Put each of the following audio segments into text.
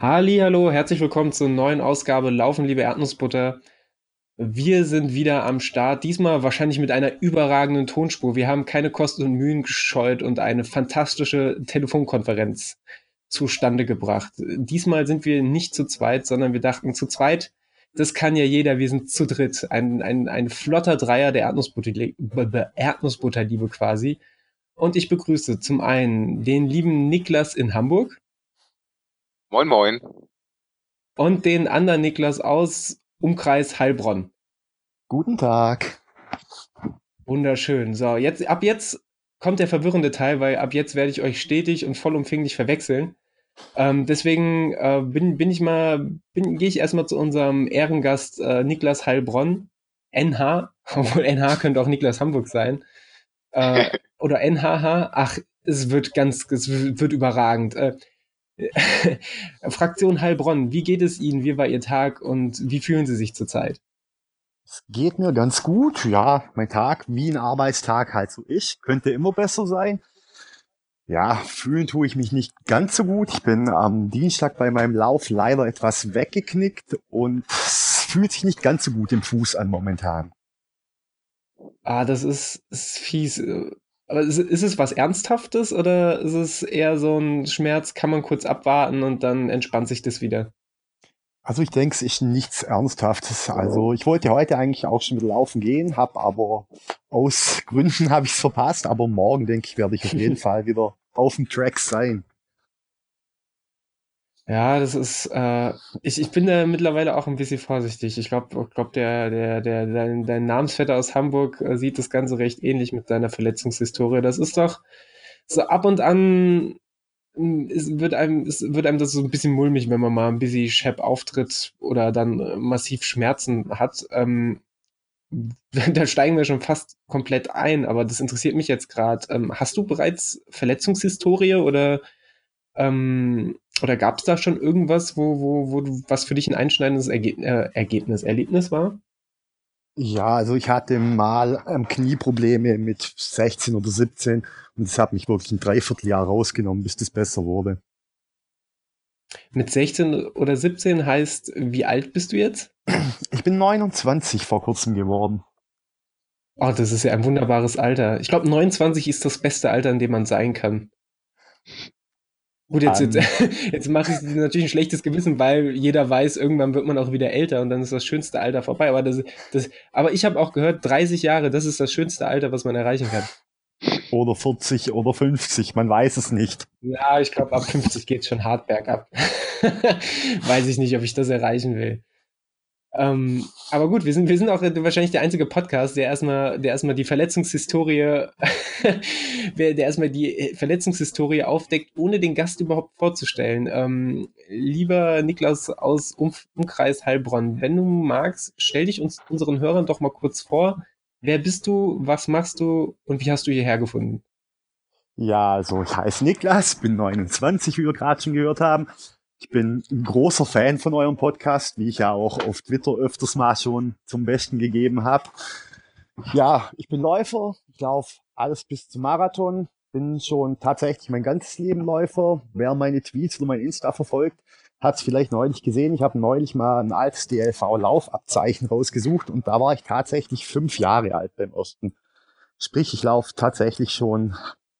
Halli, hallo, herzlich willkommen zur neuen Ausgabe Laufen, liebe Erdnussbutter. Wir sind wieder am Start, diesmal wahrscheinlich mit einer überragenden Tonspur. Wir haben keine Kosten und Mühen gescheut und eine fantastische Telefonkonferenz zustande gebracht. Diesmal sind wir nicht zu zweit, sondern wir dachten, zu zweit, das kann ja jeder, wir sind zu dritt. Ein, ein, ein flotter Dreier der Erdnussbutter, Erdnussbutterliebe quasi. Und ich begrüße zum einen den lieben Niklas in Hamburg. Moin, moin. Und den anderen Niklas aus Umkreis Heilbronn. Guten Tag. Wunderschön. So, jetzt, ab jetzt kommt der verwirrende Teil, weil ab jetzt werde ich euch stetig und vollumfänglich verwechseln. Ähm, deswegen äh, bin, bin ich mal, gehe ich erstmal zu unserem Ehrengast äh, Niklas Heilbronn, NH, obwohl NH könnte auch Niklas Hamburg sein. Äh, oder NHH, ach, es wird ganz, es wird überragend. Fraktion Heilbronn, wie geht es Ihnen? Wie war Ihr Tag und wie fühlen Sie sich zurzeit? Es geht mir ganz gut. Ja, mein Tag wie ein Arbeitstag halt so ich. Könnte immer besser sein. Ja, fühlen tue ich mich nicht ganz so gut. Ich bin am Dienstag bei meinem Lauf leider etwas weggeknickt und es fühlt sich nicht ganz so gut im Fuß an momentan. Ah, das ist, ist fies. Aber ist, ist es was Ernsthaftes oder ist es eher so ein Schmerz, kann man kurz abwarten und dann entspannt sich das wieder? Also ich denke, es ist nichts Ernsthaftes. Also ich wollte heute eigentlich auch schon wieder laufen gehen, habe aber aus Gründen habe ich es verpasst. Aber morgen denke ich, werde ich auf jeden Fall wieder auf dem Track sein. Ja, das ist, äh, ich, ich bin da mittlerweile auch ein bisschen vorsichtig. Ich glaube, glaub, der, der, der, dein, dein Namensvetter aus Hamburg äh, sieht das Ganze recht ähnlich mit seiner Verletzungshistorie. Das ist doch so ab und an es wird einem, es wird einem das so ein bisschen mulmig, wenn man mal ein bisschen Shep auftritt oder dann äh, massiv Schmerzen hat. Ähm, da steigen wir schon fast komplett ein, aber das interessiert mich jetzt gerade. Ähm, hast du bereits Verletzungshistorie oder, ähm, oder gab es da schon irgendwas, wo, wo, wo du, was für dich ein einschneidendes Erge äh, Ergebnis, Erlebnis war? Ja, also ich hatte mal ähm, Knieprobleme mit 16 oder 17 und das hat mich wirklich ein Dreivierteljahr rausgenommen, bis das besser wurde. Mit 16 oder 17 heißt, wie alt bist du jetzt? Ich bin 29 vor kurzem geworden. Oh, das ist ja ein wunderbares Alter. Ich glaube, 29 ist das beste Alter, in dem man sein kann. Gut, jetzt, jetzt, jetzt mache ich natürlich ein schlechtes Gewissen, weil jeder weiß, irgendwann wird man auch wieder älter und dann ist das schönste Alter vorbei. Aber, das, das, aber ich habe auch gehört, 30 Jahre, das ist das schönste Alter, was man erreichen kann. Oder 40 oder 50, man weiß es nicht. Ja, ich glaube, ab 50 geht es schon hart bergab. weiß ich nicht, ob ich das erreichen will. Ähm, aber gut, wir sind, wir sind auch wahrscheinlich der einzige Podcast, der erstmal, der erstmal die Verletzungshistorie, der erstmal die Verletzungshistorie aufdeckt, ohne den Gast überhaupt vorzustellen. Ähm, lieber Niklas aus um Umkreis Heilbronn, wenn du magst, stell dich uns unseren Hörern doch mal kurz vor. Wer bist du, was machst du und wie hast du hierher gefunden? Ja, also ich heiße Niklas, bin 29, wie wir gerade schon gehört haben, ich bin ein großer Fan von eurem Podcast, wie ich ja auch auf Twitter öfters mal schon zum Besten gegeben habe. Ja, ich bin Läufer, ich laufe alles bis zum Marathon, bin schon tatsächlich mein ganzes Leben Läufer. Wer meine Tweets oder mein Insta verfolgt, hat es vielleicht neulich gesehen. Ich habe neulich mal ein altes DLV-Laufabzeichen rausgesucht und da war ich tatsächlich fünf Jahre alt beim ersten. Sprich, ich laufe tatsächlich schon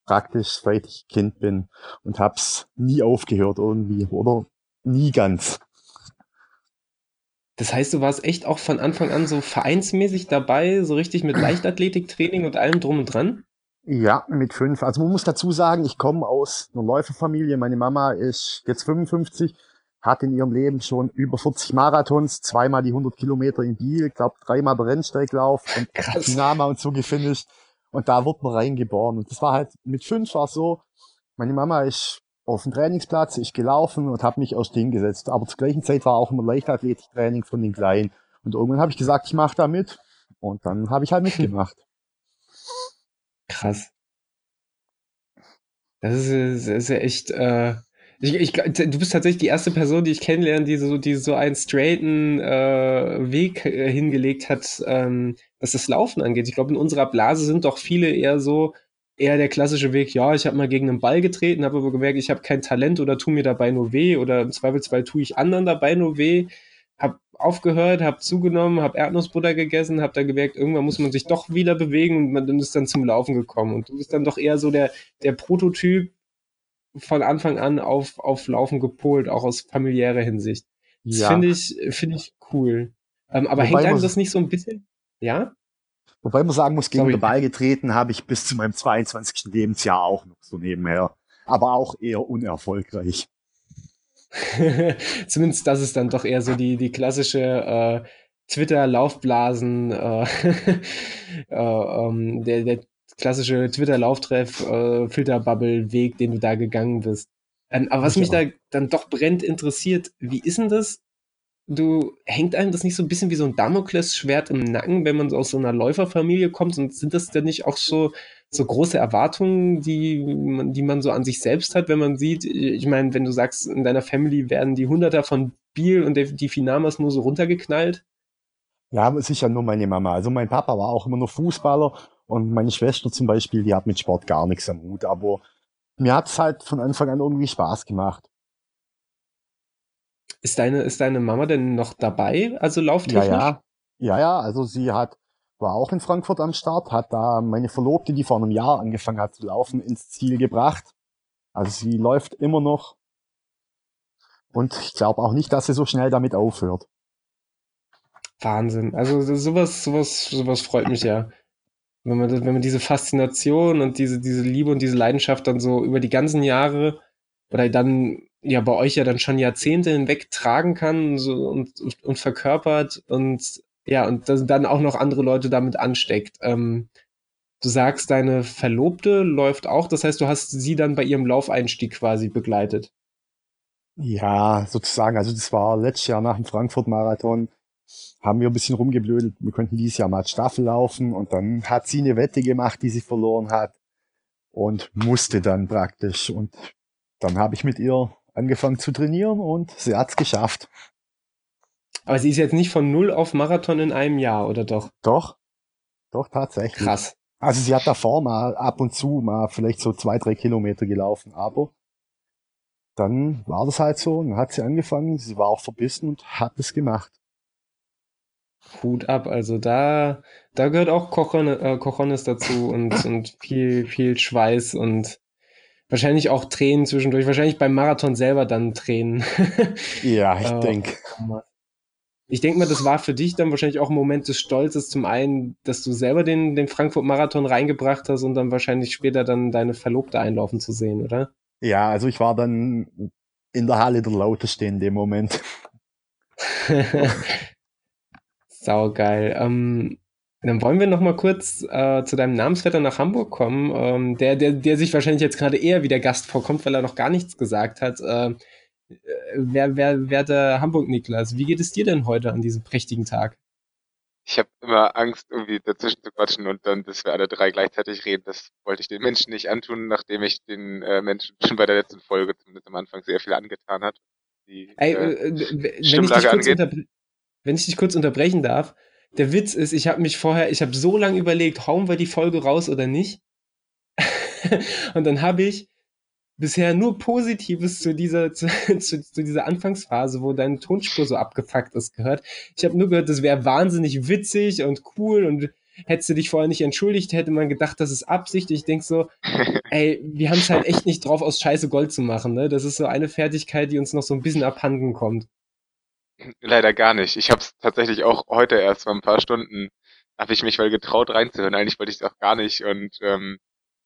praktisch seit ich Kind bin und hab's nie aufgehört irgendwie oder nie ganz. Das heißt, du warst echt auch von Anfang an so vereinsmäßig dabei, so richtig mit Leichtathletiktraining und allem drum und dran? Ja, mit fünf. Also man muss dazu sagen, ich komme aus einer Läuferfamilie. Meine Mama ist jetzt 55, hat in ihrem Leben schon über 40 Marathons, zweimal die 100 Kilometer in Biel, glaube dreimal Rennsteiglauf und Dynama und so gefinisht. Und da wurde man reingeboren. Und das war halt mit fünf war so, meine Mama ist auf dem Trainingsplatz, ich gelaufen und habe mich aus Ding gesetzt. Aber zur gleichen Zeit war auch immer Leichtathletiktraining von den Kleinen. Und irgendwann habe ich gesagt, ich mache da mit. Und dann habe ich halt mitgemacht. Krass. Das ist, das ist ja echt, äh, ich, ich, du bist tatsächlich die erste Person, die ich kennenlerne, die so, die so einen straighten äh, Weg äh, hingelegt hat, ähm, was das Laufen angeht. Ich glaube, in unserer Blase sind doch viele eher so, eher der klassische Weg, ja, ich habe mal gegen einen Ball getreten, habe aber gemerkt, ich habe kein Talent oder tu mir dabei nur weh oder im Zweifelsfall tue ich anderen dabei nur weh. Habe aufgehört, habe zugenommen, habe Erdnussbutter gegessen, habe dann gemerkt, irgendwann muss man sich doch wieder bewegen und man ist dann zum Laufen gekommen. Und du bist dann doch eher so der, der Prototyp von Anfang an auf, auf Laufen gepolt, auch aus familiärer Hinsicht. Das ja. finde ich, finde ich cool. Ähm, aber Wobei hängt einem das nicht so ein bisschen? Ja? Wobei man sagen muss, gegen Sorry. den Ball getreten habe ich bis zu meinem 22. Lebensjahr auch noch so nebenher. Aber auch eher unerfolgreich. Zumindest das ist dann doch eher so die, die klassische äh, Twitter-Laufblasen, äh, äh, ähm, der, der klassische Twitter-Lauftreff, äh, Filterbubble-Weg, den du da gegangen bist. Ähm, aber was mich da dann doch brennt interessiert, wie ist denn das? Du hängt einem das nicht so ein bisschen wie so ein Damoklesschwert im Nacken, wenn man aus so einer Läuferfamilie kommt? Und sind das denn nicht auch so, so große Erwartungen, die man, die man so an sich selbst hat, wenn man sieht, ich meine, wenn du sagst, in deiner Family werden die Hunderter von Biel und die Finamas nur so runtergeknallt? Ja, sicher nur meine Mama. Also mein Papa war auch immer nur Fußballer und meine Schwester zum Beispiel, die hat mit Sport gar nichts am Hut. Aber mir hat's halt von Anfang an irgendwie Spaß gemacht. Ist deine, ist deine Mama denn noch dabei, also lauftechnisch? Ja, ja. Ja, ja, also sie hat, war auch in Frankfurt am Start, hat da meine Verlobte, die vor einem Jahr angefangen hat zu laufen, ins Ziel gebracht. Also sie läuft immer noch. Und ich glaube auch nicht, dass sie so schnell damit aufhört. Wahnsinn. Also sowas, sowas, sowas freut mich ja. Wenn man, wenn man diese Faszination und diese, diese Liebe und diese Leidenschaft dann so über die ganzen Jahre oder dann ja bei euch ja dann schon Jahrzehnte hinweg tragen kann so, und, und verkörpert und ja, und das, dann auch noch andere Leute damit ansteckt. Ähm, du sagst, deine Verlobte läuft auch, das heißt, du hast sie dann bei ihrem Laufeinstieg quasi begleitet. Ja, sozusagen. Also das war letztes Jahr nach dem Frankfurt-Marathon haben wir ein bisschen rumgeblödelt. Wir könnten dieses Jahr mal Staffel laufen und dann hat sie eine Wette gemacht, die sie verloren hat und musste dann praktisch. Und dann habe ich mit ihr angefangen zu trainieren und sie hat's geschafft. Aber sie ist jetzt nicht von null auf Marathon in einem Jahr, oder doch? Doch, doch tatsächlich. Krass. Also sie hat davor mal ab und zu mal vielleicht so zwei, drei Kilometer gelaufen, aber dann war das halt so, dann hat sie angefangen, sie war auch verbissen und hat es gemacht. Hut ab. Also da, da gehört auch Cochones, äh, Cochones dazu und, und viel, viel Schweiß und wahrscheinlich auch Tränen zwischendurch. Wahrscheinlich beim Marathon selber dann Tränen. ja, ich äh, denke. Ich denke mal, das war für dich dann wahrscheinlich auch ein Moment des Stolzes. Zum einen, dass du selber den, den Frankfurt-Marathon reingebracht hast und dann wahrscheinlich später dann deine Verlobte einlaufen zu sehen, oder? Ja, also ich war dann in der Halle der Lauteste in dem Moment. Saugeil. Ähm, dann wollen wir noch mal kurz äh, zu deinem Namensvetter nach Hamburg kommen, ähm, der, der, der sich wahrscheinlich jetzt gerade eher wie der Gast vorkommt, weil er noch gar nichts gesagt hat. Äh, wer, wer, wer der Hamburg-Niklas, wie geht es dir denn heute an diesem prächtigen Tag? Ich habe immer Angst, irgendwie dazwischen zu quatschen und dann, dass wir alle drei gleichzeitig reden. Das wollte ich den Menschen nicht antun, nachdem ich den äh, Menschen schon bei der letzten Folge zumindest am Anfang sehr viel angetan hat. Die, Ey, äh, äh wenn, ich dich kurz wenn ich dich kurz unterbrechen darf, der Witz ist, ich habe mich vorher, ich habe so lange überlegt, hauen wir die Folge raus oder nicht? und dann habe ich bisher nur Positives zu dieser, zu, zu, zu, dieser Anfangsphase, wo deine Tonspur so abgefuckt ist, gehört. Ich habe nur gehört, das wäre wahnsinnig witzig und cool und hättest du dich vorher nicht entschuldigt, hätte man gedacht, das ist Absicht. Ich denk so, ey, wir haben es halt echt nicht drauf, aus Scheiße Gold zu machen. Ne? Das ist so eine Fertigkeit, die uns noch so ein bisschen abhanden kommt. Leider gar nicht. Ich habe es tatsächlich auch heute erst vor ein paar Stunden, habe ich mich mal getraut reinzuhören. Eigentlich wollte ich es auch gar nicht. Und ähm,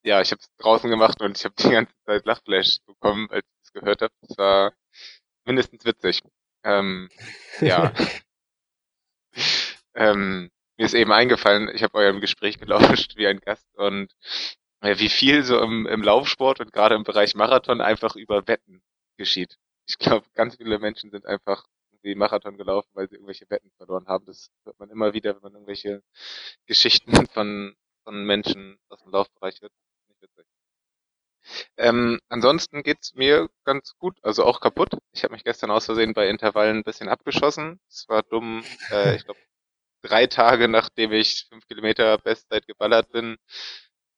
ja, ich habe es draußen gemacht und ich habe die ganze Zeit Lachflash bekommen, als ich es gehört habe. Es war mindestens witzig. Ähm, ja. ähm, mir ist eben eingefallen, ich habe eurem Gespräch gelauscht wie ein Gast und äh, wie viel so im, im Laufsport und gerade im Bereich Marathon einfach über Wetten geschieht. Ich glaube, ganz viele Menschen sind einfach irgendwie Marathon gelaufen, weil sie irgendwelche Wetten verloren haben. Das hört man immer wieder, wenn man irgendwelche Geschichten von, von Menschen aus dem Laufbereich hört. Ähm, ansonsten geht's mir ganz gut, also auch kaputt. Ich habe mich gestern aus Versehen bei Intervallen ein bisschen abgeschossen. Es war dumm. Äh, ich glaube, drei Tage nachdem ich fünf Kilometer Bestzeit geballert bin,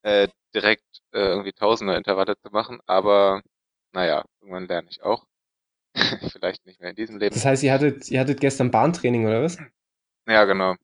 äh, direkt äh, irgendwie Tausender Intervalle zu machen, aber naja, irgendwann lerne ich auch. Vielleicht nicht mehr in diesem Leben. Das heißt, ihr hattet, ihr hattet gestern Bahntraining, oder was? Ja, genau.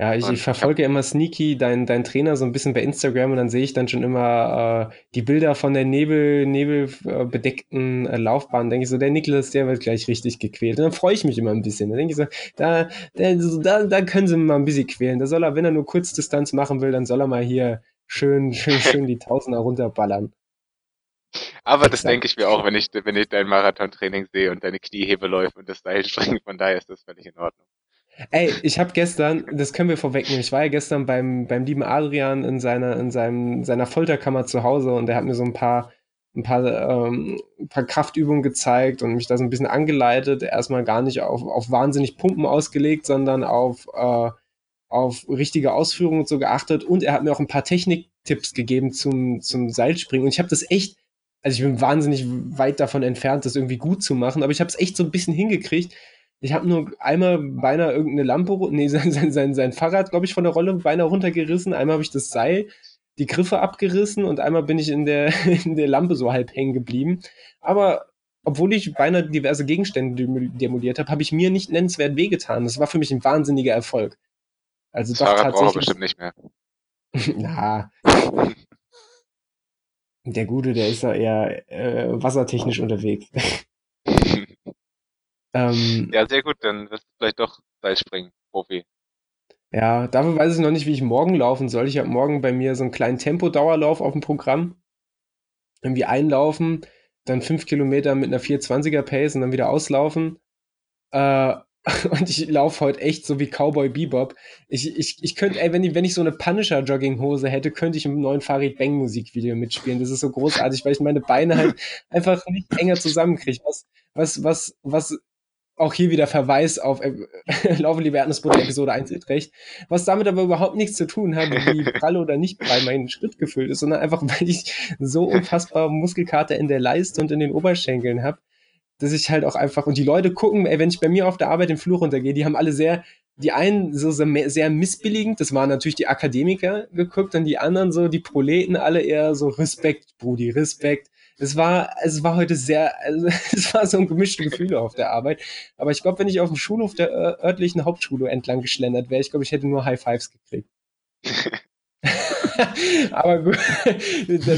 Ja, ich, ich verfolge immer sneaky deinen dein Trainer so ein bisschen bei Instagram und dann sehe ich dann schon immer äh, die Bilder von der Nebel, nebelbedeckten äh, Laufbahn. Denke ich so, der Niklas, der wird gleich richtig gequält. Und dann freue ich mich immer ein bisschen. Dann denke ich so, da, der, so, da, da können sie mal ein bisschen quälen. Da soll er, wenn er nur Kurzdistanz machen will, dann soll er mal hier schön, schön, schön die Tausender runterballern. Aber das denke ich mir auch, wenn ich, wenn ich dein Marathontraining sehe und deine Kniehebeläufe und das Seilspringen. Von daher ist das völlig in Ordnung. Ey, ich habe gestern, das können wir vorwegnehmen, ich war ja gestern beim, beim lieben Adrian in seiner, in seinem, seiner Folterkammer zu Hause und der hat mir so ein paar, ein paar, ähm, ein paar Kraftübungen gezeigt und mich da so ein bisschen angeleitet. Erstmal gar nicht auf, auf wahnsinnig Pumpen ausgelegt, sondern auf, äh, auf richtige Ausführungen und so geachtet. Und er hat mir auch ein paar Techniktipps gegeben zum, zum Seilspringen. Und ich habe das echt, also ich bin wahnsinnig weit davon entfernt, das irgendwie gut zu machen, aber ich habe es echt so ein bisschen hingekriegt. Ich habe nur einmal beinahe irgendeine Lampe, nee, sein, sein, sein, sein Fahrrad, glaube ich, von der Rolle beinahe runtergerissen. Einmal habe ich das Seil, die Griffe abgerissen und einmal bin ich in der, in der Lampe so halb hängen geblieben. Aber obwohl ich beinahe diverse Gegenstände demo- demoliert habe, habe ich mir nicht nennenswert wehgetan. Das war für mich ein wahnsinniger Erfolg. Also Das doch Fahrrad braucht tatsächlich. bestimmt nicht mehr. Na, der Gute, der ist ja eher äh, wassertechnisch unterwegs. ähm, ja, sehr gut, dann wirst du vielleicht doch Seilspringen, Profi. Ja, dafür weiß ich noch nicht, wie ich morgen laufen soll. Ich habe morgen bei mir so einen kleinen Tempodauerlauf auf dem Programm. Irgendwie einlaufen, dann fünf Kilometer mit einer 420er Pace und dann wieder auslaufen. Äh, und ich laufe heute echt so wie Cowboy Bebop. Ich, ich, ich könnte, ey, wenn ich, wenn ich so eine Punisher-Jogginghose hätte, könnte ich im neuen Farid Bang Musikvideo mitspielen. Das ist so großartig, weil ich meine Beine halt einfach nicht enger zusammenkriege. Was, was, was, was auch hier wieder Verweis auf äh, Laufe lieber Erdnussbutter Episode 1 Utrecht, was damit aber überhaupt nichts zu tun hat, wie prall oder nicht prall mein Schritt gefüllt ist, sondern einfach, weil ich so unfassbar Muskelkater in der Leiste und in den Oberschenkeln habe, dass ich halt auch einfach, und die Leute gucken, ey, wenn ich bei mir auf der Arbeit den Flur runtergehe, die haben alle sehr, die einen so sehr, sehr missbilligend, das waren natürlich die Akademiker geguckt, und die anderen so, die Proleten alle eher so Respekt, Brudi, Respekt. Es war, es war heute sehr, also, es war so ein gemischte Gefühle auf der Arbeit. Aber ich glaube, wenn ich auf dem Schulhof der äh, örtlichen Hauptschule entlang geschlendert wäre, ich glaube, ich hätte nur High Fives gekriegt. Aber gut,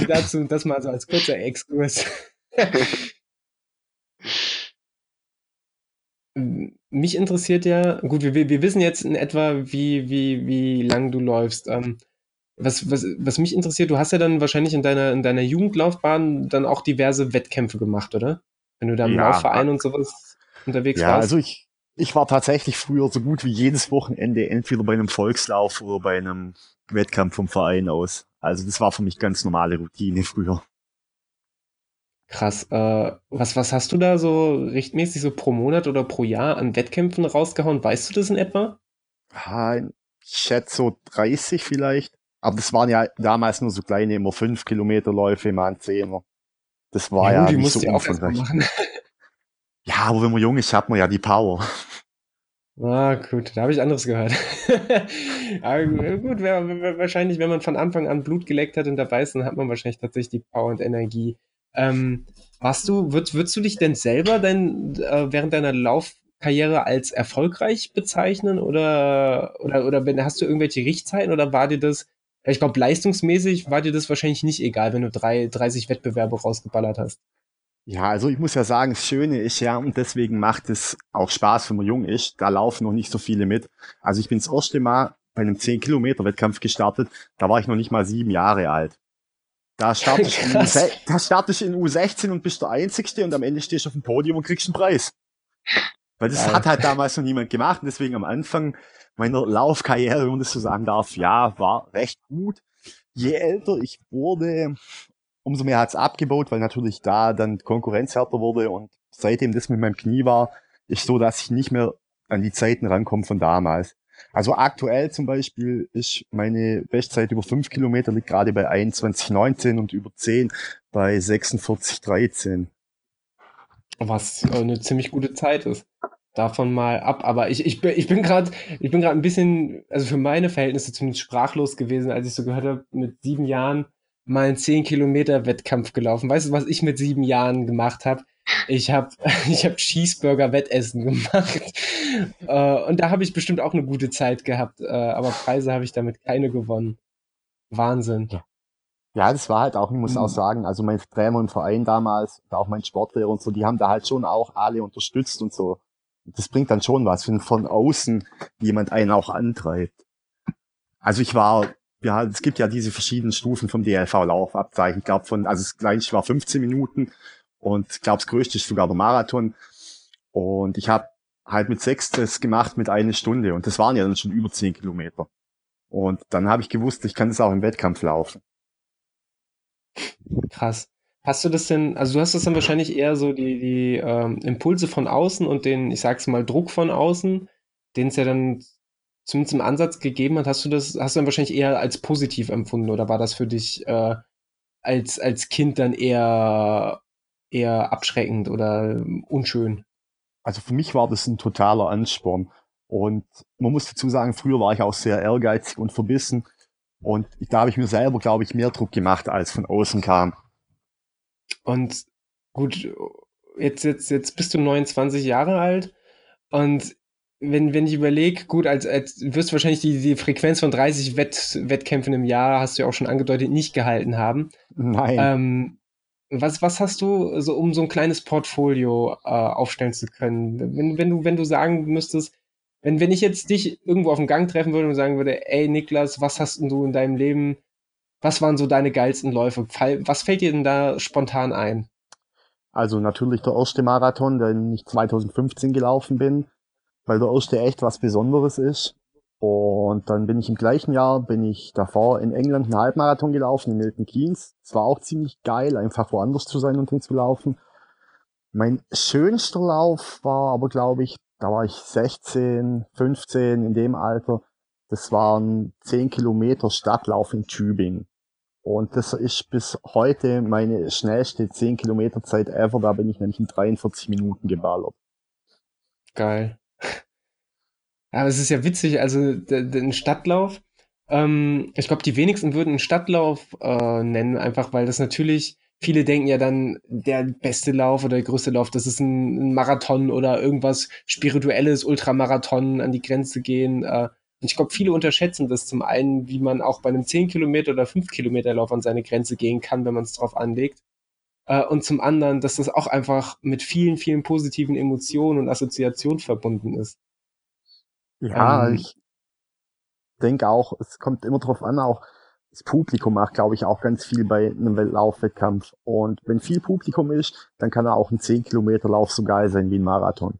dazu, das mal so als kurzer Exkurs. Mich interessiert ja, gut, wir, wir wissen jetzt in etwa, wie, wie, wie lang du läufst. Ähm, was, was, was mich interessiert, du hast ja dann wahrscheinlich in deiner, in deiner Jugendlaufbahn dann auch diverse Wettkämpfe gemacht, oder? Wenn du da im Ja. Laufverein und sowas unterwegs Ja, warst. also ich, ich war tatsächlich früher so gut wie jedes Wochenende entweder bei einem Volkslauf oder bei einem Wettkampf vom Verein aus. Also das war für mich ganz normale Routine früher. Krass. Äh, was, was hast du da so rechtmäßig so pro Monat oder pro Jahr an Wettkämpfen rausgehauen? Weißt du das in etwa? Ah, Ich schätze so 30 vielleicht. Aber das waren ja damals nur so kleine, immer 5 Kilometer Läufe, mal ein Zehner. Das war ja, gut, die nicht so ja umfangreich. Ja, aber wenn man jung ist, hat man ja die Power. Ah, gut, da habe ich anderes gehört. Aber gut, wär, wär, wahrscheinlich, wenn man von Anfang an Blut geleckt hat und dabei ist, dann hat man wahrscheinlich tatsächlich die Power und Energie. Ähm, warst du, würd, würdest du dich denn selber dein, äh, während deiner Laufkarriere als erfolgreich bezeichnen oder, oder, oder wenn, hast du irgendwelche Richtzeiten oder war dir das, ich glaube, leistungsmäßig war dir das wahrscheinlich nicht egal, wenn du drei, 30 Wettbewerbe rausgeballert hast. Ja, also ich muss ja sagen, das Schöne ist ja, und deswegen macht es auch Spaß, wenn man jung ist, da laufen noch nicht so viele mit. Also ich bin das erste Mal bei einem 10-Kilometer-Wettkampf gestartet, da war ich noch nicht mal sieben Jahre alt. Da startest, du in Krass. U16 da startest in U16 und bist der Einzigste und am Ende stehst du auf dem Podium und kriegst einen Preis. Weil das Geil. hat halt damals noch niemand gemacht und deswegen am Anfang meiner Laufkarriere, wenn man das so sagen darf, ja, war recht gut. Je älter ich wurde, umso mehr hat's abgebaut, weil natürlich da dann Konkurrenz härter wurde und seitdem das mit meinem Knie war, ist so, dass ich nicht mehr an die Zeiten rankomme von damals. Also aktuell zum Beispiel ist meine Bestzeit über 5 Kilometer liegt gerade bei 21,19 und über 10 bei 46,13. Was äh, eine ziemlich gute Zeit ist. davon mal ab. Aber ich, ich bin, ich bin gerade, ich bin gerade ein bisschen, also für meine Verhältnisse zumindest sprachlos gewesen, als ich so gehört habe, mit sieben Jahren mal einen 10 Kilometer Wettkampf gelaufen. Weißt du, was ich mit sieben Jahren gemacht habe? Ich habe ich hab Cheeseburger-Wettessen gemacht. äh, und da habe ich bestimmt auch eine gute Zeit gehabt. Äh, aber Preise habe ich damit keine gewonnen. Wahnsinn. Ja, das war halt auch, ich muss auch mhm. sagen, also mein Trainer und Verein damals, auch mein Sportlehrer und so, die haben da halt schon auch alle unterstützt und so. Das bringt dann schon was, wenn von außen jemand einen auch antreibt. Also ich war, ja, es gibt ja diese verschiedenen Stufen vom DLV-Laufabzeichen. Ich glaube von, also das kleinste war 15 Minuten und glaube das größte ist sogar der Marathon. Und ich habe halt mit sechs das gemacht mit einer Stunde und das waren ja dann schon über 10 Kilometer. Und dann habe ich gewusst, ich kann das auch im Wettkampf laufen. Krass. Hast du das denn, also du hast das dann wahrscheinlich eher so die, die ähm, Impulse von außen und den, ich sag's mal, Druck von außen, den es ja dann zumindest im Ansatz gegeben hat, hast du das, hast du dann wahrscheinlich eher als positiv empfunden oder war das für dich äh, als, als Kind dann eher, eher abschreckend oder unschön? Also für mich war das ein totaler Ansporn. Und man muss dazu sagen, früher war ich auch sehr ehrgeizig und verbissen. Und da habe ich mir selber, glaube ich, mehr Druck gemacht, als von außen kam. Und gut, jetzt, jetzt, jetzt bist du 29 Jahre alt und wenn, wenn ich überlege, gut, als, als wirst du wahrscheinlich die, die Frequenz von 30 Wett, Wettkämpfen im Jahr, hast du ja auch schon angedeutet, nicht gehalten haben. Nein. Ähm, was, was hast du, so, um so ein kleines Portfolio äh, aufstellen zu können? Wenn, wenn, du, wenn du sagen müsstest, wenn, wenn ich jetzt dich irgendwo auf dem Gang treffen würde und sagen würde, ey Niklas, was hast denn du in deinem Leben, was waren so deine geilsten Läufe? Was fällt dir denn da spontan ein? Also natürlich der erste Marathon, den ich 2015 gelaufen bin, weil der erste echt was Besonderes ist. Und dann bin ich im gleichen Jahr, bin ich davor in England einen Halbmarathon gelaufen, in Milton Keynes. Es war auch ziemlich geil, einfach woanders zu sein und hinzulaufen. Mein schönster Lauf war aber, glaube ich, da war ich 16, 15 in dem Alter. Das waren 10 Kilometer Stadtlauf in Tübingen. Und das ist bis heute meine schnellste 10 Kilometer Zeit ever. Da bin ich nämlich in 43 Minuten geballert. Geil. Aber es ist ja witzig, also den Stadtlauf. Ähm, ich glaube, die wenigsten würden einen Stadtlauf äh, nennen, einfach weil das natürlich viele denken ja dann, der beste Lauf oder der größte Lauf, das ist ein, Marathon oder irgendwas Spirituelles, Ultramarathon an die Grenze gehen. Äh, und ich glaube, viele unterschätzen das zum einen, wie man auch bei einem 10 Kilometer oder 5 Kilometer Lauf an seine Grenze gehen kann, wenn man es drauf anlegt. Äh, und zum anderen, dass das auch einfach mit vielen, vielen positiven Emotionen und Assoziationen verbunden ist. Ja, ähm, ich denke auch, es kommt immer drauf an, auch das Publikum macht, glaube ich, auch ganz viel bei einem Laufwettkampf. Und wenn viel Publikum ist, dann kann er auch ein 10 Kilometer Lauf so geil sein wie ein Marathon.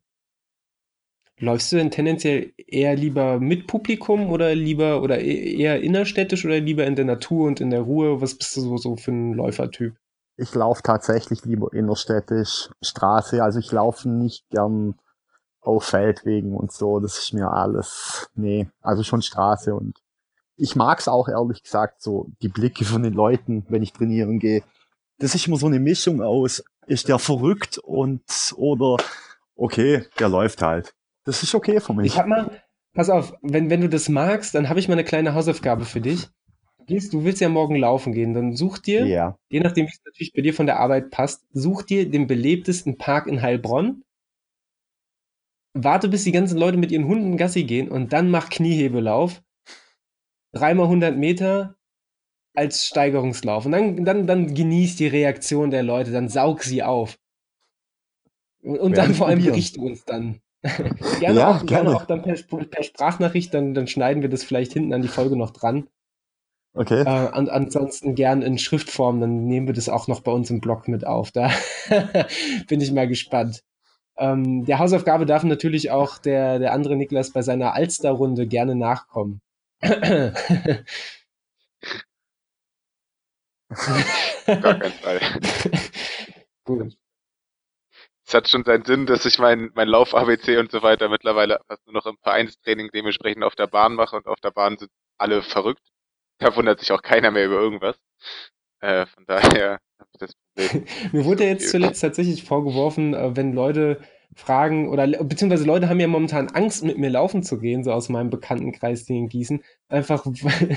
Läufst du denn tendenziell eher lieber mit Publikum oder lieber oder e-, eher innerstädtisch oder lieber in der Natur und in der Ruhe? Was bist du so, so für ein Läufertyp? Ich laufe tatsächlich lieber innerstädtisch, Straße. Also ich laufe nicht gern auf Feldwegen und so. Das ist mir alles, nee, also schon Straße und ich mag's auch ehrlich gesagt so die Blicke von den Leuten, wenn ich trainieren gehe. Das ist immer so eine Mischung aus, ist der verrückt und oder okay, der läuft halt. Das ist okay für mich. Ich hab mal, pass auf, wenn, wenn du das magst, dann habe ich mal eine kleine Hausaufgabe für dich. Gehst, du willst ja morgen laufen gehen, dann such dir, ja. je nachdem, wie es natürlich bei dir von der Arbeit passt, such dir den belebtesten Park in Heilbronn. Warte, bis die ganzen Leute mit ihren Hunden Gassi gehen und dann mach Kniehebelauf dreimal 100 Meter als Steigerungslauf. Und dann, dann, dann genießt die Reaktion der Leute, dann saug sie auf. Und, und dann vor allem bericht uns dann. gerne, ja, auch, gerne. auch dann per, per, Sprachnachricht, dann, dann schneiden wir das vielleicht hinten an die Folge noch dran. Okay. Äh, an, ansonsten gern in Schriftform, dann nehmen wir das auch noch bei uns im Blog mit auf. Da bin ich mal gespannt. Ähm, der Hausaufgabe darf natürlich auch der, der andere Niklas bei seiner Alster-Runde gerne nachkommen. Gar keinen Fall. Gut. Es hat schon seinen Sinn, dass ich mein, mein Lauf-ABC und so weiter mittlerweile fast nur noch im Vereinstraining dementsprechend auf der Bahn mache und auf der Bahn sind alle verrückt. Da wundert sich auch keiner mehr über irgendwas. Äh, von daher habe ich das. Mir wurde jetzt zuletzt tatsächlich vorgeworfen, äh, wenn Leute fragen oder beziehungsweise Leute haben ja momentan Angst, mit mir laufen zu gehen, so aus meinem Bekanntenkreis, die in Gießen. Einfach, weil,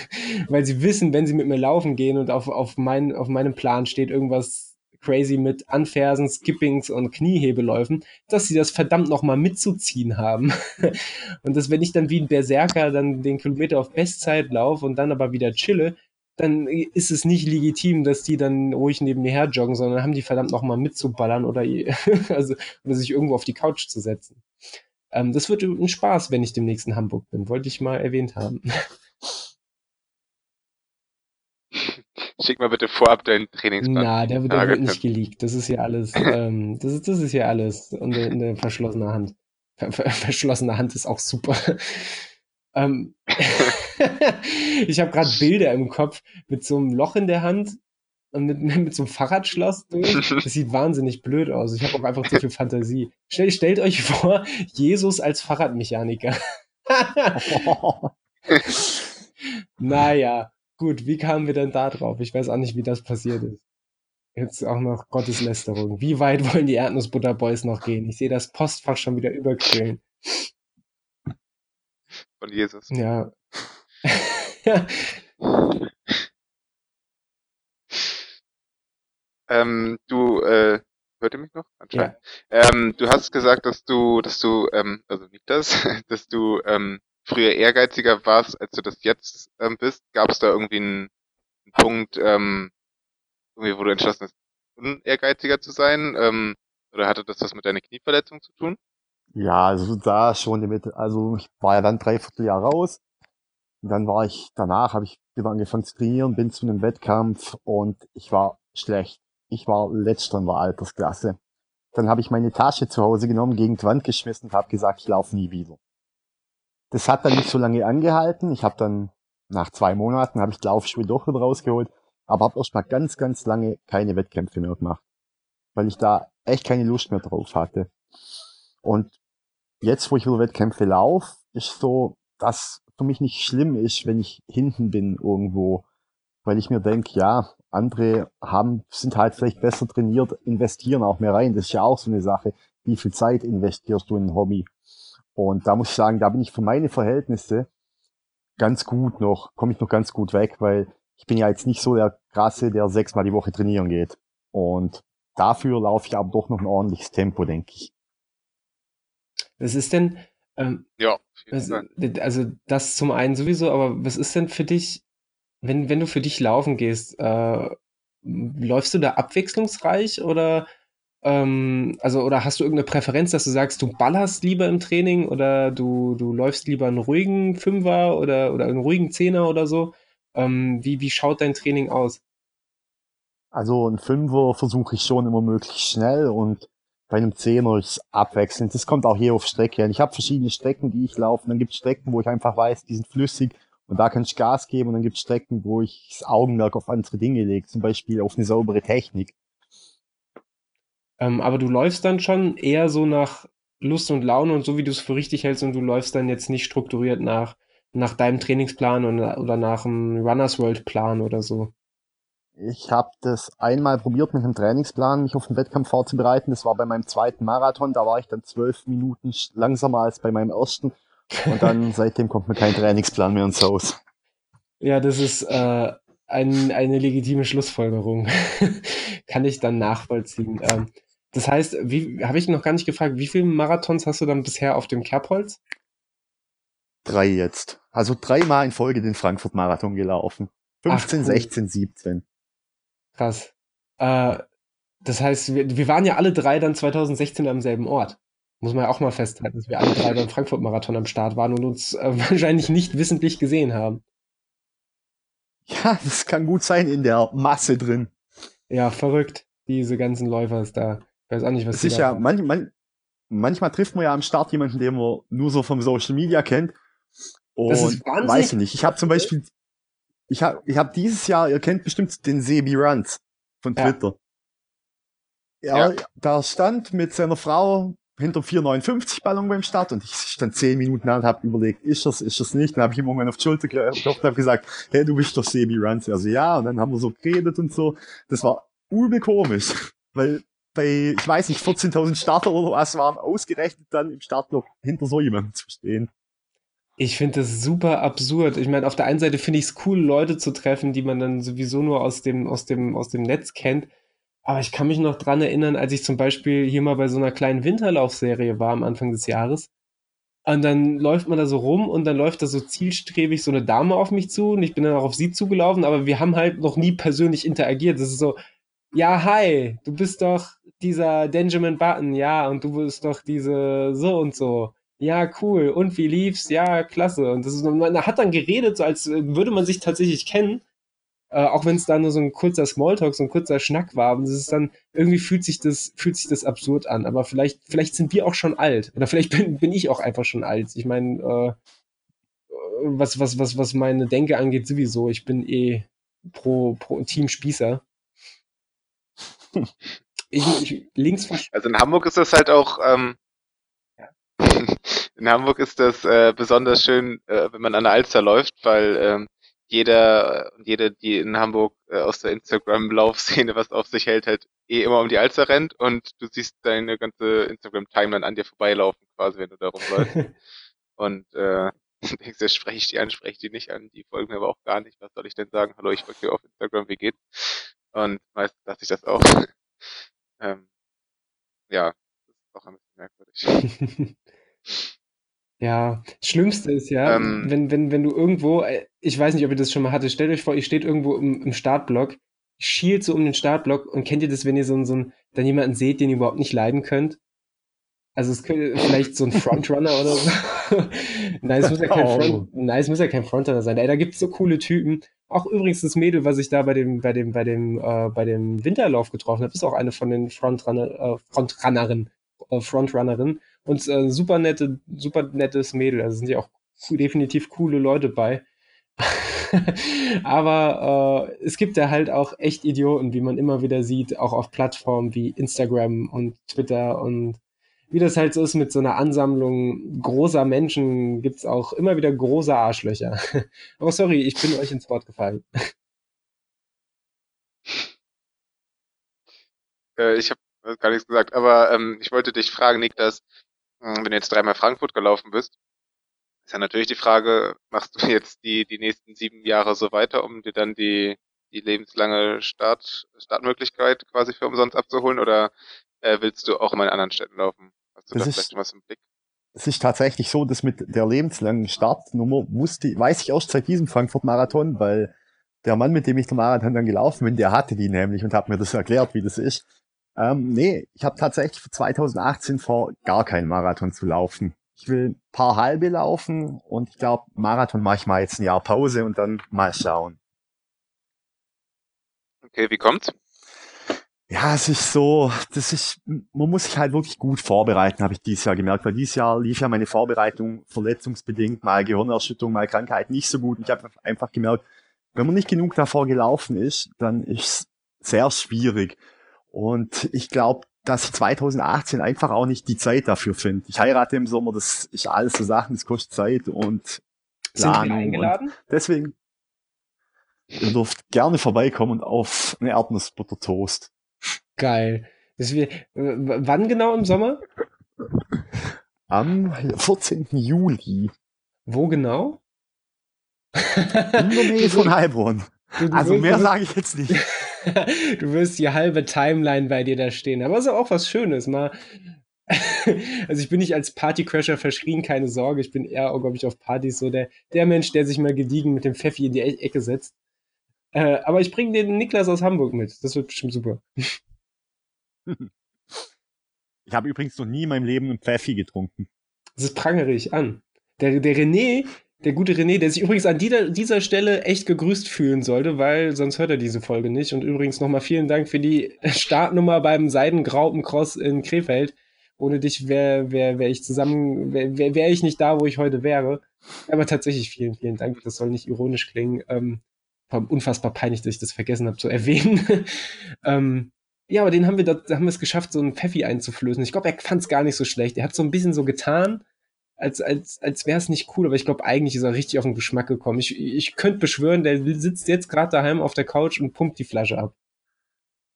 weil sie wissen, wenn sie mit mir laufen gehen und auf, auf, mein, auf meinem Plan steht irgendwas crazy mit Anfersen, Skippings und Kniehebeläufen, dass sie das verdammt nochmal mitzuziehen haben. und dass wenn ich dann wie ein Berserker dann den Kilometer auf Bestzeit laufe und dann aber wieder chille, dann ist es nicht legitim, dass die dann ruhig neben mir her joggen, sondern haben die verdammt nochmal mitzuballern oder, also, oder sich irgendwo auf die Couch zu setzen. Ähm, das wird ein Spaß, wenn ich demnächst in Hamburg bin, wollte ich mal erwähnt haben. Schick mal bitte vorab deinen Trainingsplan. Na, der, der wird nicht geleakt. Das ist ja alles, ähm, das, ist, das ist ja alles in der verschlossenen Hand. Ver, ver, verschlossene Hand ist auch super. ähm, ich habe gerade Bilder im Kopf mit so einem Loch in der Hand und mit, mit so einem Fahrradschloss durch. Das sieht wahnsinnig blöd aus. Ich habe auch einfach zu viel Fantasie. Stell, stellt euch vor, Jesus als Fahrradmechaniker. naja, gut, wie kamen wir denn da drauf? Ich weiß auch nicht, wie das passiert ist. Jetzt auch noch Gotteslästerung. Wie weit wollen die Erdnussbutterboys noch gehen? Ich sehe das Postfach schon wieder überquillen. Von Jesus. Ja. Ähm, du, äh, hört ihr mich noch? Anscheinend. Ja. Ähm, du hast gesagt, dass du, dass du, ähm, also nicht das, dass du ähm, früher ehrgeiziger warst, als du das jetzt ähm, bist. Gab es da irgendwie einen, einen Punkt, ähm, irgendwie, wo du entschlossen hast, unehrgeiziger zu sein? Ähm, oder hatte das was mit deiner Knieverletzung zu tun? Ja, also da schon damit, also ich war ja dann dreiviertel Jahr raus. Und dann war ich, danach habe ich wieder angefangen zu trainieren, bin zu einem Wettkampf und ich war schlecht. Ich war letzter in der Altersklasse. Dann habe ich meine Tasche zu Hause genommen, gegen die Wand geschmissen und habe gesagt, ich laufe nie wieder. Das hat dann nicht so lange angehalten. Ich habe dann nach zwei Monaten habe ich die Laufschuhe doch wieder rausgeholt, aber habe erst mal ganz, ganz lange keine Wettkämpfe mehr gemacht, weil ich da echt keine Lust mehr drauf hatte. Und jetzt, wo ich wieder Wettkämpfe laufe, ist so, dass für mich nicht schlimm ist, wenn ich hinten bin irgendwo, weil ich mir denke, ja, andere haben, sind halt vielleicht besser trainiert, investieren auch mehr rein. Das ist ja auch so eine Sache. Wie viel Zeit investierst du in ein Hobby? Und da muss ich sagen, da bin ich für meine Verhältnisse ganz gut noch, komme ich noch ganz gut weg, weil ich bin ja jetzt nicht so der Krasse, der sechsmal die Woche trainieren geht. Und dafür laufe ich aber doch noch ein ordentliches Tempo, denke ich. Was ist denn, ähm, ja, was, also das zum einen sowieso, aber was ist denn für dich, wenn, wenn du für dich laufen gehst, äh, läufst du da abwechslungsreich oder ähm, also oder hast du irgendeine Präferenz, dass du sagst, du ballerst lieber im Training oder du, du läufst lieber einen ruhigen Fünfer oder, oder einen ruhigen Zehner oder so? Ähm, wie, wie schaut dein Training aus? Also ein Fünfer versuche ich schon immer möglichst schnell und bei einem Zehner ist abwechselnd. Das kommt auch hier auf Strecke an. Ich habe verschiedene Strecken, die ich laufe. Und dann gibt es Strecken, wo ich einfach weiß, die sind flüssig und da kann ich Gas geben. Und dann gibt es Strecken, wo ich das Augenmerk auf andere Dinge lege, zum Beispiel auf eine saubere Technik. Ähm, aber du läufst dann schon eher so nach Lust und Laune und so, wie du es für richtig hältst und du läufst dann jetzt nicht strukturiert nach, nach deinem Trainingsplan oder, oder nach einem Runners World Plan oder so. Ich habe das einmal probiert mit einem Trainingsplan, mich auf den Wettkampf vorzubereiten. Das war bei meinem zweiten Marathon. Da war ich dann zwölf Minuten langsamer als bei meinem ersten. Und dann seitdem kommt mir kein Trainingsplan mehr ins Haus. Ja, das ist äh, ein, eine legitime Schlussfolgerung. Kann ich dann nachvollziehen. Ähm, das heißt, wie habe ich noch gar nicht gefragt, wie viele Marathons hast du dann bisher auf dem Kerbholz? Drei jetzt. Also dreimal in Folge den Frankfurt-Marathon gelaufen. 15, Ach, cool. 16, 17. Krass. Äh, das heißt, wir, wir waren ja alle drei dann 2016 am selben Ort. Muss man ja auch mal festhalten, dass wir alle drei beim Frankfurt-Marathon am Start waren und uns äh, wahrscheinlich nicht wissentlich gesehen haben. Ja, das kann gut sein in der Masse drin. Ja, verrückt. Diese ganzen Läufer ist da. Ich weiß auch nicht, was Sicher, man, man, manchmal trifft man ja am Start jemanden, den man nur so vom Social Media kennt. Und weiß ich nicht. Ich habe zum Beispiel ich habe ich hab dieses Jahr, ihr kennt bestimmt den Sebi Runs von Twitter. Ja. ja. Da stand mit seiner Frau hinter 459 Ballon beim Start und ich stand zehn Minuten da und habe überlegt, ist das, ist das nicht? Dann habe ich ihm irgendwann auf die Schulter geklopft und habe gesagt, hey, du bist doch Sebi Runs. Also ja, und dann haben wir so geredet und so. Das war übel komisch, weil bei, ich weiß nicht, 14.000 Starter oder was waren, ausgerechnet dann im Startblock hinter so jemandem zu stehen. Ich finde das super absurd. Ich meine, auf der einen Seite finde ich es cool, Leute zu treffen, die man dann sowieso nur aus dem, aus dem, aus dem Netz kennt. Aber ich kann mich noch dran erinnern, als ich zum Beispiel hier mal bei so einer kleinen Winterlaufserie war am Anfang des Jahres. Und dann läuft man da so rum und dann läuft da so zielstrebig so eine Dame auf mich zu und ich bin dann auch auf sie zugelaufen, aber wir haben halt noch nie persönlich interagiert. Das ist so, ja, hi, du bist doch dieser Benjamin Button, ja, und du bist doch diese so und so. Ja, cool. Und wie lief's? Ja, klasse. Und das ist, man hat dann geredet, so als würde man sich tatsächlich kennen. Äh, auch wenn es da nur so ein kurzer Smalltalk, so ein kurzer Schnack war. Und es ist dann, irgendwie fühlt sich das, fühlt sich das absurd an. Aber vielleicht, vielleicht sind wir auch schon alt. Oder vielleicht bin, bin ich auch einfach schon alt. Ich meine, äh, was, was, was, was meine Denke angeht, sowieso. Ich bin eh pro, pro Team Spießer. Ich, ich, links Also in Hamburg ist das halt auch, ähm, in Hamburg ist das äh, besonders schön, äh, wenn man an der Alster läuft, weil ähm, jeder und jede, die in Hamburg äh, aus der Instagram-Laufszene was auf sich hält, halt eh immer um die Alster rennt und du siehst deine ganze Instagram-Timeline an dir vorbeilaufen, quasi, wenn du da rumläufst. und äh, denkst du, spreche ich die an, spreche ich die nicht an, die folgen mir aber auch gar nicht. Was soll ich denn sagen? Hallo, ich folge dir auf Instagram, wie geht's? Und meistens lasse ich das auch. ähm, ja, das ist auch ein bisschen merkwürdig. Ja, das Schlimmste ist ja, Ähm, wenn, wenn, wenn du irgendwo, äh, ich weiß nicht, ob ihr das schon mal hattet, stellt euch vor, ihr steht irgendwo im, im Startblock, schielt so um den Startblock und kennt ihr das, wenn ihr so, so ein, dann jemanden seht, den ihr überhaupt nicht leiden könnt? Also es könnte vielleicht so ein Frontrunner oder so. nein, es muss ja kein, oh. Front, nein, es muss ja kein Frontrunner sein. Ey, da gibt's so coole Typen. Auch übrigens das Mädel, was ich da bei dem, bei dem, bei dem, äh, bei dem Winterlauf getroffen habe, ist auch eine von den Frontrunner, äh, Frontrunnerin, äh, Frontrunnerin. Und äh, super nette, super nettes Mädel. Also sind ja auch definitiv coole Leute bei. Aber äh, es gibt ja halt auch echt Idioten, wie man immer wieder sieht, auch auf Plattformen wie Instagram und Twitter und wie das halt so ist mit so einer Ansammlung großer Menschen, gibt es auch immer wieder große Arschlöcher. Aber sorry, ich bin euch ins Wort gefallen. Äh, ich habe gar nichts gesagt, aber ähm, ich wollte dich fragen, Niklas, wenn du jetzt dreimal Frankfurt gelaufen bist, ist ja natürlich die Frage, machst du jetzt die, die nächsten sieben Jahre so weiter, um dir dann die, die lebenslange Start, Startmöglichkeit quasi für umsonst abzuholen oder äh, willst du auch in anderen Städten laufen? Hast du das da ist, vielleicht was im Blick? Es ist tatsächlich so, dass mit der lebenslangen Startnummer wusste, weiß ich erst seit diesem Frankfurt-Marathon, weil der Mann, mit dem ich den Marathon dann gelaufen bin, der hatte die nämlich und hat mir das erklärt, wie das ist. Ähm, nee, ich habe tatsächlich für 2018 vor, gar keinen Marathon zu laufen. Ich will ein paar halbe laufen und ich glaube, Marathon mache ich mal jetzt ein Jahr Pause und dann mal schauen. Okay, wie kommt's? Ja, es ist so, das ist, man muss sich halt wirklich gut vorbereiten, habe ich dieses Jahr gemerkt, weil dieses Jahr lief ja meine Vorbereitung verletzungsbedingt, mal Gehirnerschütterung, mal Krankheit nicht so gut. Und ich habe einfach gemerkt, wenn man nicht genug davor gelaufen ist, dann ist es sehr schwierig. Und ich glaube, dass ich 2018 einfach auch nicht die Zeit dafür finde. Ich heirate im Sommer, das ist alles so Sachen, das kostet Zeit und Planung. Sind wir eingeladen? deswegen, ihr dürft gerne vorbeikommen und auf eine Erdnussbutter Toast. Geil. Wir, wann genau im Sommer? Am 14. Juli. Wo genau? In der Nähe von Heilbronn. also mehr sage ich jetzt nicht. du wirst die halbe Timeline bei dir da stehen. Aber es ist auch was Schönes, mal. also ich bin nicht als Partycrasher verschrien, keine Sorge. Ich bin eher, glaube ich, auf Partys so der, der Mensch, der sich mal gediegen mit dem Pfeffi in die e Ecke setzt. Äh, aber ich bringe den Niklas aus Hamburg mit. Das wird bestimmt super. Ich habe übrigens noch nie in meinem Leben einen Pfeffi getrunken. Das prangere ich an. Der, der René, der gute René, der sich übrigens an dieser, dieser Stelle echt gegrüßt fühlen sollte, weil sonst hört er diese Folge nicht. Und übrigens nochmal vielen Dank für die Startnummer beim Seidengraupencross in Krefeld. Ohne dich wäre wär, wär ich zusammen, wäre wär, ich nicht da, wo ich heute wäre. Aber tatsächlich vielen, vielen Dank. Das soll nicht ironisch klingen. Ähm, unfassbar peinlich, dass ich das vergessen habe zu erwähnen. ähm, ja, aber den haben wir dort, haben wir es geschafft, so einen Pfeffi einzuflößen. Ich glaube, er fand es gar nicht so schlecht. Er hat so ein bisschen so getan, als, als, als wäre es nicht cool, aber ich glaube, eigentlich ist er richtig auf den Geschmack gekommen. Ich, ich könnte beschwören, der sitzt jetzt gerade daheim auf der Couch und pumpt die Flasche ab.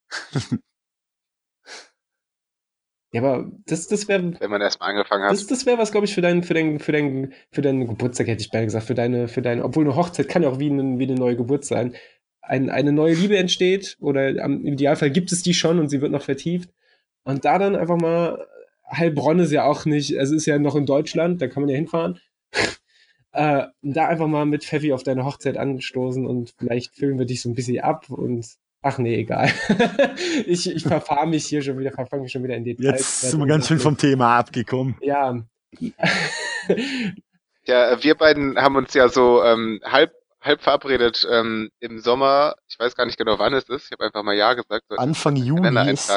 Ja, aber das, das wäre. Wenn man erstmal angefangen hat. Das, das wäre was, glaube ich, für deinen, für deinen, für deinen, für deinen Geburtstag, hätte ich beide gesagt, für deine, für deine, obwohl eine Hochzeit kann ja auch wie eine, wie eine neue Geburt sein. Ein, eine neue Liebe entsteht, oder im Idealfall gibt es die schon und sie wird noch vertieft. Und da dann einfach mal, Heilbronn ist ja auch nicht, also ist ja noch in Deutschland, da kann man ja hinfahren. äh, da einfach mal mit Pfeffi auf deine Hochzeit anstoßen und vielleicht filmen wir dich so ein bisschen ab und Ach nee, egal. ich ich verfahre mich hier schon wieder, verfange mich schon wieder in Details. Jetzt sind wir ganz schön vom Thema abgekommen. Ja. ja, wir beiden haben uns ja so ähm, halb halb verabredet ähm, im Sommer. Ich weiß gar nicht genau, wann es ist. Ich habe einfach mal ja gesagt. Anfang Juni. Ist,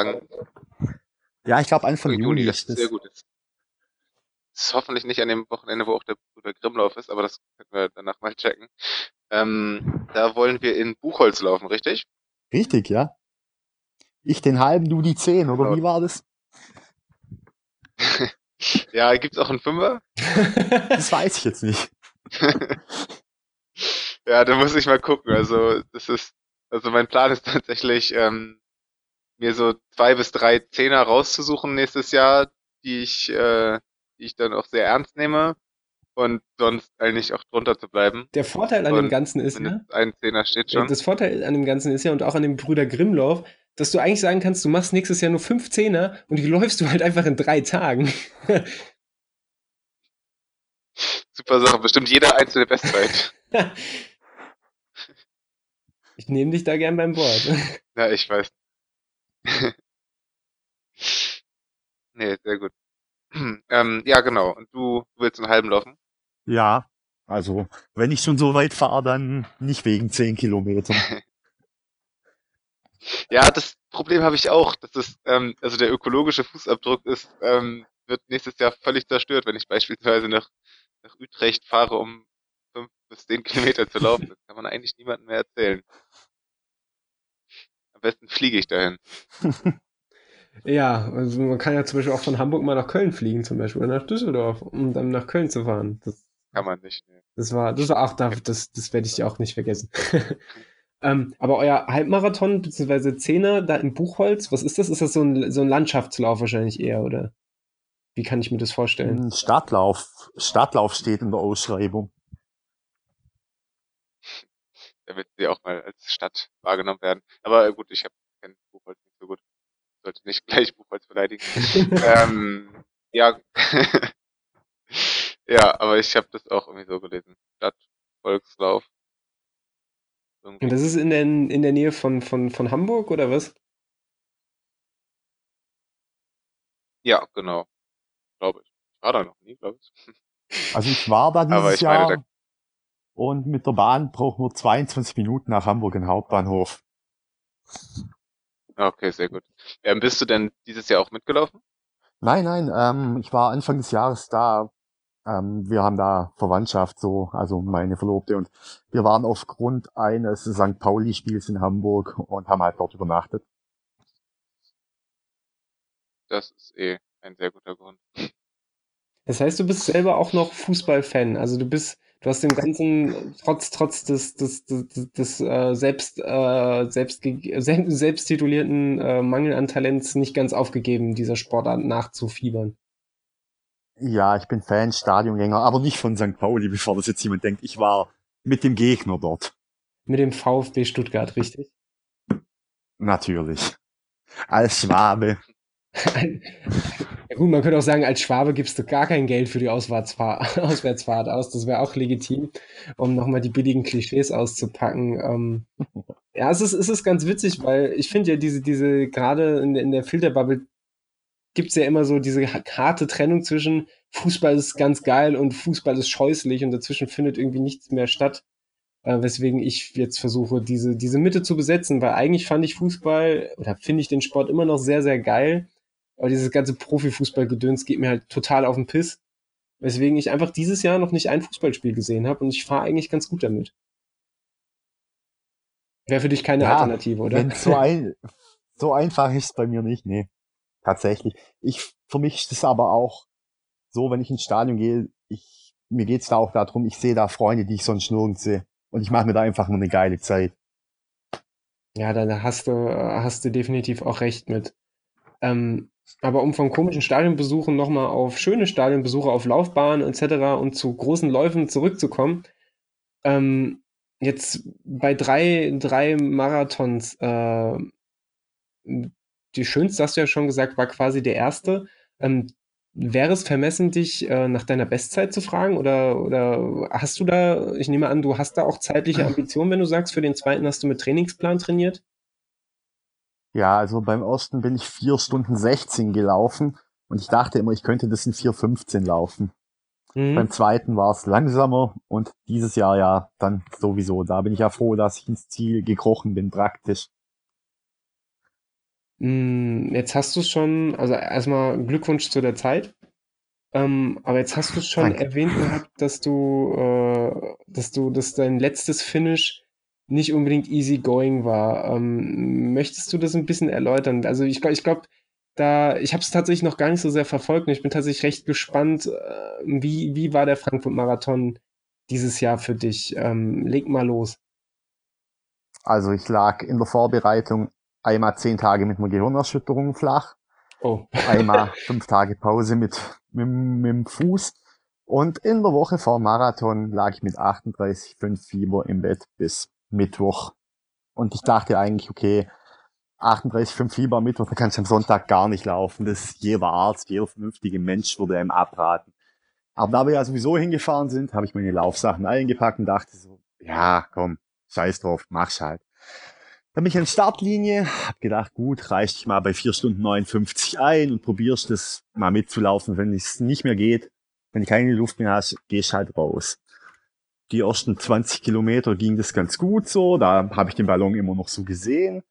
ja, ich glaube Anfang Juni, Juni ist das. Sehr gut. Ist, ist hoffentlich nicht an dem Wochenende, wo auch der, der Grimmlauf ist, aber das können wir danach mal checken. Ähm, da wollen wir in Buchholz laufen, richtig? Richtig, ja. Ich den halben, du die zehn, oder genau. wie war das? ja, gibt's auch einen Fünfer? das weiß ich jetzt nicht. ja, da muss ich mal gucken. Also, das ist, also mein Plan ist tatsächlich, ähm, mir so zwei bis drei Zehner rauszusuchen nächstes Jahr, die ich, äh, die ich dann auch sehr ernst nehme und sonst eigentlich auch drunter zu bleiben. Der Vorteil an und dem Ganzen ist ja. Ein Zehner steht schon. Das Vorteil an dem Ganzen ist ja und auch an dem Brüder Grimlauf, dass du eigentlich sagen kannst, du machst nächstes Jahr nur fünf Zehner und die läufst du halt einfach in drei Tagen. Super Sache, bestimmt jeder einzelne Bestzeit. ich nehme dich da gern beim Wort. Ja, ich weiß. nee, sehr gut. ähm, ja, genau. Und du, du willst einen halben laufen? Ja, also wenn ich schon so weit fahre, dann nicht wegen zehn Kilometern. ja, das Problem habe ich auch. Das ist, ähm, also der ökologische Fußabdruck ist, ähm, wird nächstes Jahr völlig zerstört, wenn ich beispielsweise nach, nach Utrecht fahre, um fünf bis zehn Kilometer zu laufen. Das kann man eigentlich niemandem mehr erzählen. Am besten fliege ich dahin. Ja, also man kann ja zum Beispiel auch von Hamburg mal nach Köln fliegen, zum Beispiel, oder nach Düsseldorf, um dann nach Köln zu fahren. Das kann man nicht. Nee. Das war, das war auch, das, das werde ich dir auch nicht vergessen. ähm, aber euer Halbmarathon bzw. Zehner da im Buchholz, was ist das? Ist das so ein, so ein Landschaftslauf wahrscheinlich eher, oder? Wie kann ich mir das vorstellen? Stadtlauf. Stadtlauf steht in der Ausschreibung. Damit sie auch mal als Stadt wahrgenommen werden. Aber gut, ich habe kein Buchholz nicht so gut sollte nicht gleich Buchholz beleidigen. ähm, ja. ja, aber ich habe das auch irgendwie so gelesen. Stadt, Volkslauf. Irgendwie. Und das ist in der, in der Nähe von, von, von Hamburg oder was? Ja, genau. Glaube ich. Ich war da noch nie, glaube ich. Also ich war da dieses Jahr meine, da und mit der Bahn braucht nur 22 Minuten nach Hamburg in Hauptbahnhof. Okay, sehr gut. Ähm, bist du denn dieses Jahr auch mitgelaufen? Nein, nein, ähm, ich war Anfang des Jahres da. Ähm, wir haben da Verwandtschaft, so, also meine Verlobte und wir waren aufgrund eines St. Pauli-Spiels in Hamburg und haben halt dort übernachtet. Das ist eh ein sehr guter Grund. Das heißt, du bist selber auch noch Fußballfan. Also du bist, du hast dem Ganzen trotz, trotz des, des, des, des äh, selbst, äh, selbst, selbst, selbst titulierten äh, Mangel an Talents nicht ganz aufgegeben, dieser Sportart nachzufiebern. Ja, ich bin Fan, Stadiongänger, aber nicht von St. Pauli, bevor das jetzt jemand denkt. Ich war mit dem Gegner dort. Mit dem VfB Stuttgart, richtig? Natürlich. Als Schwabe. Ja gut, man könnte auch sagen, als Schwabe gibst du gar kein Geld für die Auswärtsfahrt, Auswärtsfahrt aus. Das wäre auch legitim, um nochmal die billigen Klischees auszupacken. Ähm, ja, es ist, es ist ganz witzig, weil ich finde ja diese, diese, gerade in, in der Filterbubble gibt es ja immer so diese harte Trennung zwischen Fußball ist ganz geil und Fußball ist scheußlich und dazwischen findet irgendwie nichts mehr statt. Äh, weswegen ich jetzt versuche, diese, diese Mitte zu besetzen, weil eigentlich fand ich Fußball oder finde ich den Sport immer noch sehr, sehr geil aber dieses ganze Profifußballgedöns geht mir halt total auf den Piss. Weswegen ich einfach dieses Jahr noch nicht ein Fußballspiel gesehen habe und ich fahre eigentlich ganz gut damit. Wäre für dich keine ja, Alternative, oder? So, ein, so einfach ist es bei mir nicht, nee. Tatsächlich. Ich, für mich ist es aber auch so, wenn ich ins Stadion gehe, ich, mir geht's da auch darum, ich sehe da Freunde, die ich sonst nirgends sehe. Und ich mache mir da einfach nur eine geile Zeit. Ja, da hast du, hast du definitiv auch recht mit. Ähm, Aber um von komischen Stadionbesuchen nochmal auf schöne Stadionbesuche auf Laufbahnen etc. und zu großen Läufen zurückzukommen, ähm, jetzt bei drei, drei Marathons, äh, die schönste, hast du ja schon gesagt, war quasi der erste. Ähm, wäre es vermessen, dich äh, nach deiner Bestzeit zu fragen? Oder, oder hast du da, ich nehme an, du hast da auch zeitliche Ambitionen, wenn du sagst, für den zweiten hast du mit Trainingsplan trainiert? Ja, also beim ersten bin ich vier Stunden 16 gelaufen und ich dachte immer, ich könnte das in 4,15 laufen. Mhm. Beim zweiten war es langsamer und dieses Jahr ja dann sowieso. Da bin ich ja froh, dass ich ins Ziel gekrochen bin, praktisch. Mm, jetzt hast du schon, also erstmal Glückwunsch zu der Zeit. Ähm, aber jetzt hast du es schon Danke. erwähnt gehabt, dass du, äh, dass du, dass dein letztes Finish nicht unbedingt easy going war. Ähm, möchtest du das ein bisschen erläutern? Also ich, ich glaube, da, ich habe es tatsächlich noch gar nicht so sehr verfolgt und ich bin tatsächlich recht gespannt, äh, wie, wie war der Frankfurt-Marathon dieses Jahr für dich? Ähm, leg mal los. Also ich lag in der Vorbereitung einmal zehn Tage mit einer Gehirnerschütterung flach, oh. einmal fünf Tage Pause mit, mit, mit dem Fuß und in der Woche vor Marathon lag ich mit 38,5 Fieber im Bett bis Mittwoch. Und ich dachte eigentlich, okay, 38,5 Fieber am Mittwoch, dann kannst du am Sonntag gar nicht laufen. Das jeder Arzt, jeder vernünftige Mensch würde einem abraten. Aber da wir ja sowieso hingefahren sind, habe ich meine Laufsachen eingepackt und dachte so, ja, komm, scheiß drauf, mach's halt. Dann bin ich an Startlinie, hab gedacht, gut, reicht ich mal bei 4 Stunden 59 ein und probierst das mal mitzulaufen. Wenn es nicht mehr geht, wenn du keine Luft mehr hast, gehst halt raus. Die ersten 20 Kilometer ging das ganz gut so, da habe ich den Ballon immer noch so gesehen.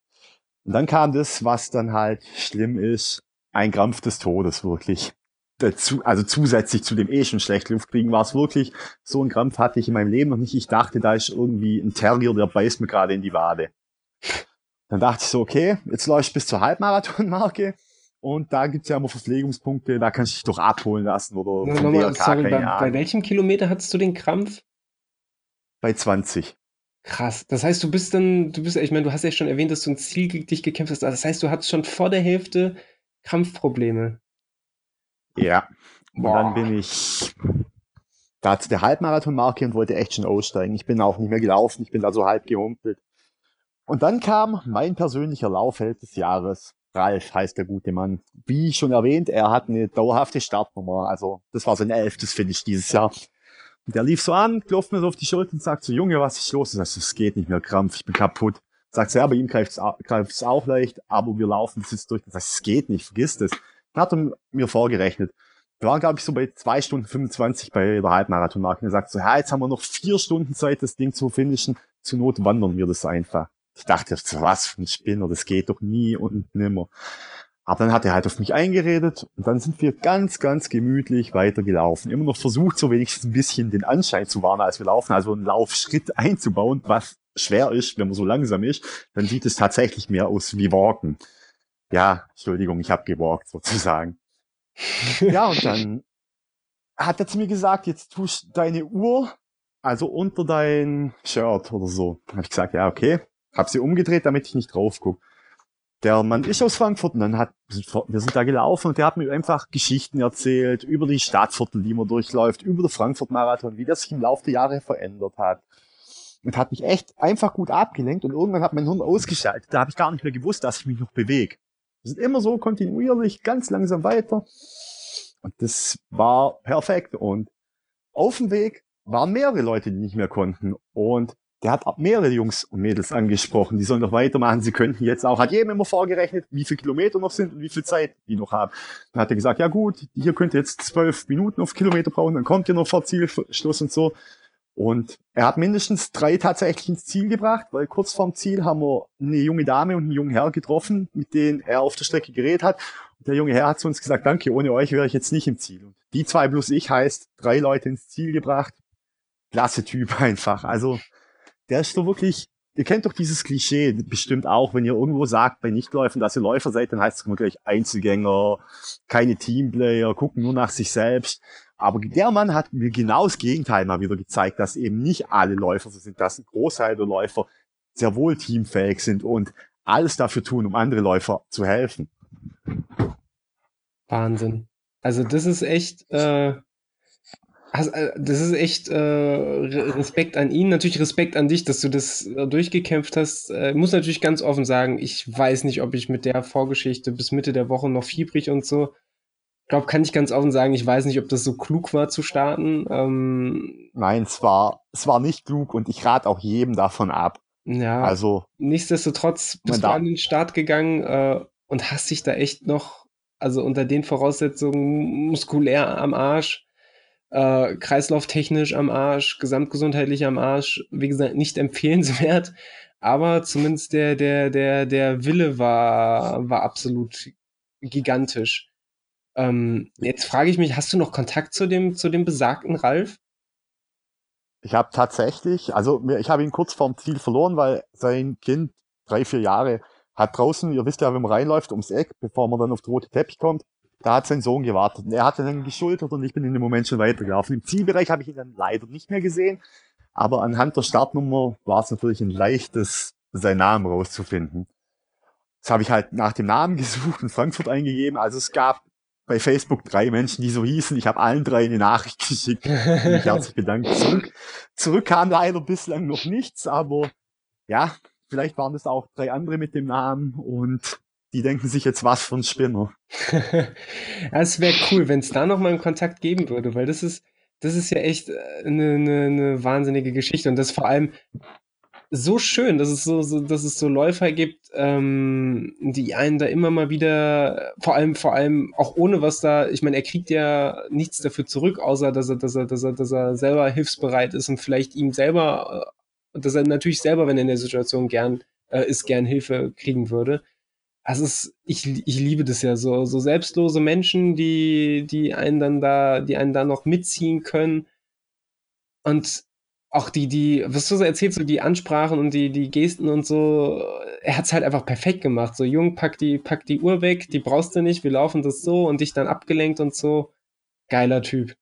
Und dann kam das, was dann halt schlimm ist, ein Krampf des Todes wirklich. Dazu, also zusätzlich zu dem eh schon schlecht Luft kriegen, war es wirklich, so ein Krampf hatte ich in meinem Leben noch nicht. Ich dachte, da ist irgendwie ein Terrier, der beißt mir gerade in die Wade. Dann dachte ich so, okay, jetzt läuft ich bis zur Halbmarathonmarke und da gibt's ja immer Verpflegungspunkte, da kannst du dich doch abholen lassen oder ja, nochmal, sorry, bei, bei welchem Kilometer hattest du den Krampf? Bei 20. Krass. Das heißt, du bist dann, du bist, ich meine, du hast ja schon erwähnt, dass du ein Ziel dich gekämpft hast. Das heißt, du hattest schon vor der Hälfte Krampfprobleme. Ja. Und Boah. dann bin ich da zu der Halbmarathonmarke und wollte echt schon aussteigen. Ich bin auch nicht mehr gelaufen, ich bin da so halb gehumpelt. Und dann kam mein persönlicher Laufheld des Jahres. Ralf heißt der gute Mann. Wie schon erwähnt, er hat eine dauerhafte Startnummer. Also das war sein elftes Finish dieses Jahr. Und der lief so an, klopft mir so auf die Schulter und sagt so, Junge, was ist los? Ich sag, es geht nicht mehr, Krampf, ich bin kaputt. Sagt so, ja, bei ihm greift es auch leicht, aber wir laufen das jetzt durch. Ich sag, es geht nicht, vergiss das. Dann hat er mir vorgerechnet. Wir waren, glaube ich, so bei zwei Stunden 25 bei der Halbmarathonmarke. Und er sagt so, ja, jetzt haben wir noch vier Stunden Zeit, das Ding zu finishen. Zur Not wandern wir das einfach. Ich dachte, was für ein Spinner, das geht doch nie und nimmer. Aber dann hat er halt auf mich eingeredet und dann sind wir ganz, ganz gemütlich weitergelaufen. Immer noch versucht, so wenigstens ein bisschen den Anschein zu wahren, als wir laufen, also einen Laufschritt einzubauen, was schwer ist, wenn man so langsam ist. Dann sieht es tatsächlich mehr aus wie Walken. Ja, Entschuldigung, ich habe gewalkt sozusagen. ja, und dann hat er zu mir gesagt, jetzt tust deine Uhr also unter dein Shirt oder so. Dann habe ich gesagt, ja, okay. Hab sie umgedreht, damit ich nicht drauf guck der Mann ist aus Frankfurt und dann hat, wir sind da gelaufen und der hat mir einfach Geschichten erzählt über die Stadtviertel, die man durchläuft, über den Frankfurt-Marathon, wie das sich im Laufe der Jahre verändert hat. Und hat mich echt einfach gut abgelenkt und irgendwann hat mein Hirn ausgeschaltet. Da habe ich gar nicht mehr gewusst, dass ich mich noch bewege. Wir sind immer so kontinuierlich, ganz langsam weiter. Und das war perfekt. Und auf dem Weg waren mehrere Leute, die nicht mehr konnten. Und der hat mehrere Jungs und Mädels angesprochen, die sollen doch weitermachen, sie könnten jetzt auch, hat jedem immer vorgerechnet, wie viele Kilometer noch sind und wie viel Zeit die noch haben. Dann hat er gesagt, ja gut, hier könnt ihr jetzt zwölf Minuten auf Kilometer brauchen, dann kommt ihr noch vor Zielschluss und so. Und er hat mindestens drei tatsächlich ins Ziel gebracht, weil kurz vorm Ziel haben wir eine junge Dame und einen jungen Herr getroffen, mit denen er auf der Strecke geredet hat. Und der junge Herr hat zu uns gesagt, danke, ohne euch wäre ich jetzt nicht im Ziel. Und die zwei plus ich heißt drei Leute ins Ziel gebracht. Klasse Typ einfach. Also der ist so wirklich, ihr kennt doch dieses Klischee bestimmt auch, wenn ihr irgendwo sagt bei Nichtläufern, dass ihr Läufer seid, dann heißt es immer gleich Einzelgänger, keine Teamplayer, gucken nur nach sich selbst. Aber der Mann hat mir genau das Gegenteil mal wieder gezeigt, dass eben nicht alle Läufer so sind, dass ein Großteil der Läufer sehr wohl teamfähig sind und alles dafür tun, um andere Läufer zu helfen. Wahnsinn. Also das ist echt, äh, äh das ist echt äh, Respekt an ihn, natürlich Respekt an dich, dass du das äh, durchgekämpft hast. Äh, muss natürlich ganz offen sagen, ich weiß nicht, ob ich mit der Vorgeschichte bis Mitte der Woche noch fiebrig und so. Ich glaube, kann ich ganz offen sagen, ich weiß nicht, ob das so klug war zu starten. Ähm, Nein, es war, es war nicht klug und ich rate auch jedem davon ab. Ja, also nichtsdestotrotz bist du an den Start gegangen äh, und hast dich da echt noch, also unter den Voraussetzungen muskulär am Arsch, äh, kreislauftechnisch am Arsch, gesamtgesundheitlich am Arsch, wie gesagt, nicht empfehlenswert, aber zumindest der, der, der, der Wille war, war absolut gigantisch. Ähm, jetzt frage ich mich, hast du noch Kontakt zu dem, zu dem besagten Ralf? Ich habe tatsächlich, also ich habe ihn kurz vorm Ziel verloren, weil sein Kind, drei, vier Jahre, hat draußen, ihr wisst ja, wenn man reinläuft, ums Eck, bevor man dann auf den roten Teppich kommt, da hat sein Sohn gewartet. Und er hat dann geschultert und ich bin in dem Moment schon weitergelaufen. Im Zielbereich habe ich ihn dann leider nicht mehr gesehen, aber anhand der Startnummer war es natürlich ein leichtes, seinen Namen rauszufinden. Das habe ich halt nach dem Namen gesucht und Frankfurt eingegeben. Also es gab bei Facebook drei Menschen, die so hießen. Ich habe allen drei eine Nachricht geschickt. mich herzlich bedankt. Zurück, zurück kam leider bislang noch nichts, aber ja, vielleicht waren es auch drei andere mit dem Namen und die denken sich jetzt was von Spinner. Es wäre cool, wenn es da noch mal einen Kontakt geben würde, weil das ist, das ist ja echt eine, äh, eine, eine wahnsinnige Geschichte und das vor allem so schön, dass es so, so, dass es so Läufer gibt, ähm, die einen da immer mal wieder, vor allem, vor allem auch ohne was da, ich meine, er kriegt ja nichts dafür zurück, außer dass er, dass er, dass er, dass er selber hilfsbereit ist und vielleicht ihm selber, äh, dass er natürlich selber, wenn er in der Situation gern äh, ist, gern Hilfe kriegen würde. Also es, ich, ich liebe das ja so, so selbstlose Menschen, die, die einen dann da, die einen da noch mitziehen können. Und auch die, die, was du so erzählst, so die Ansprachen und die, die Gesten und so, er hat's halt einfach perfekt gemacht. So, Jung, pack die, pack die Uhr weg, die brauchst du nicht, wir laufen das so und dich dann abgelenkt und so. Geiler Typ.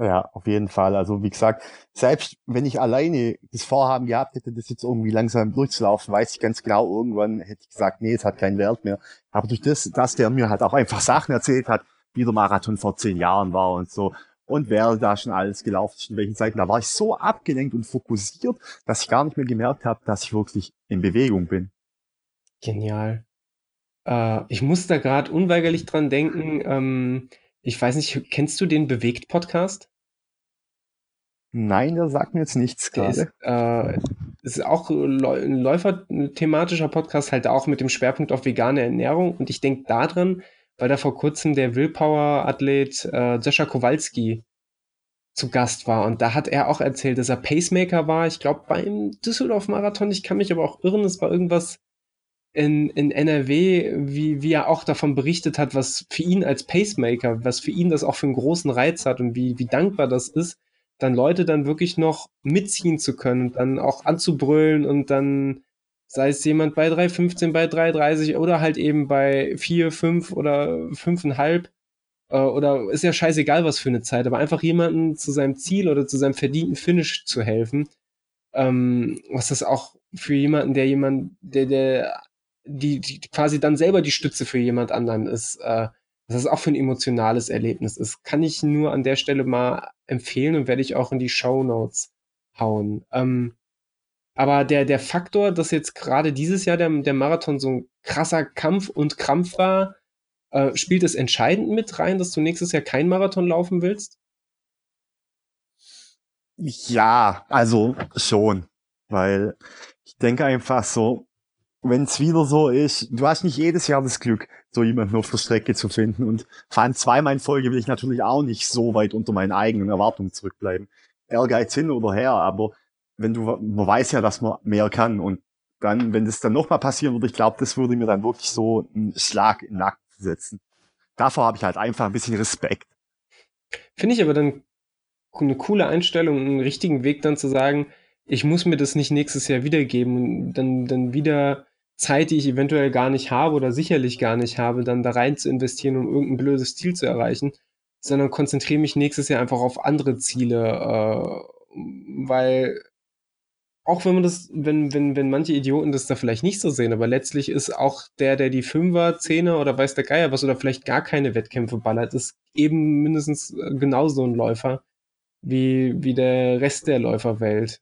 Ja, auf jeden Fall. Also wie gesagt, selbst wenn ich alleine das Vorhaben gehabt hätte, das jetzt irgendwie langsam durchzulaufen, weiß ich ganz genau, irgendwann hätte ich gesagt, nee, es hat keinen Wert mehr. Aber durch das, dass der mir halt auch einfach Sachen erzählt hat, wie der Marathon vor zehn Jahren war und so, und wer da schon alles gelaufen ist, in welchen Zeiten. Da war ich so abgelenkt und fokussiert, dass ich gar nicht mehr gemerkt habe, dass ich wirklich in Bewegung bin. Genial. Äh, ich muss da gerade unweigerlich dran denken. Ähm, ich weiß nicht, kennst du den Bewegt-Podcast? Nein, der sagt mir jetzt nichts gerade. Ist, äh, ist auch ein Läufer-thematischer Podcast, halt auch mit dem Schwerpunkt auf vegane Ernährung. Und ich denke daran, weil da vor kurzem der Willpower-Athlet äh, Kowalski zu Gast war. Und da hat er auch erzählt, dass er Pacemaker war. Ich glaube, beim Düsseldorf-Marathon, ich kann mich aber auch irren, es war irgendwas in, in NRW, wie, wie er auch davon berichtet hat, was für ihn als Pacemaker, was für ihn das auch für einen großen Reiz hat und wie, wie dankbar das ist, dann Leute dann wirklich noch mitziehen zu können und dann auch anzubrüllen und dann sei es jemand bei 3,15, bei 3,30 oder halt eben bei 4, 5 oder 5,5 äh, oder ist ja scheißegal, was für eine Zeit, aber einfach jemanden zu seinem Ziel oder zu seinem verdienten Finish zu helfen, ähm, was das auch für jemanden, der jemand, der, der, die, die quasi dann selber die Stütze für jemand anderen ist, äh, was das auch für ein emotionales Erlebnis ist, kann ich nur an der Stelle mal empfehlen und werde ich auch in die Show Notes hauen. Ähm, aber der, der Faktor, dass jetzt gerade dieses Jahr der, der Marathon so ein krasser Kampf und Krampf war, äh, spielt es entscheidend mit rein, dass du nächstes Jahr kein Marathon laufen willst? Ja, also schon. Weil ich denke einfach so, wenn es wieder so ist, du hast nicht jedes Jahr das Glück, so jemanden auf der Strecke zu finden. Und vor allem zweimal in Folge will ich natürlich auch nicht so weit unter meinen eigenen Erwartungen zurückbleiben. Ehrgeiz hin oder her, aber wenn du, man weiß ja, dass man mehr kann und dann, wenn das dann nochmal passieren würde, ich glaube, das würde mir dann wirklich so einen Schlag in den Nacken setzen. Davor habe ich halt einfach ein bisschen Respekt. Finde ich aber dann eine coole Einstellung, einen richtigen Weg dann zu sagen, ich muss mir das nicht nächstes Jahr wiedergeben und dann, dann wieder Zeit, die ich eventuell gar nicht habe oder sicherlich gar nicht habe, dann da rein zu investieren, um irgendein blödes Ziel zu erreichen, sondern konzentriere mich nächstes Jahr einfach auf andere Ziele, äh, weil auch wenn man das, wenn, wenn, wenn manche Idioten das da vielleicht nicht so sehen, aber letztlich ist auch der, der die Fünfer, Zehner oder weiß der Geier was oder vielleicht gar keine Wettkämpfe ballert, ist eben mindestens äh, genauso ein Läufer wie, wie der Rest der Läuferwelt.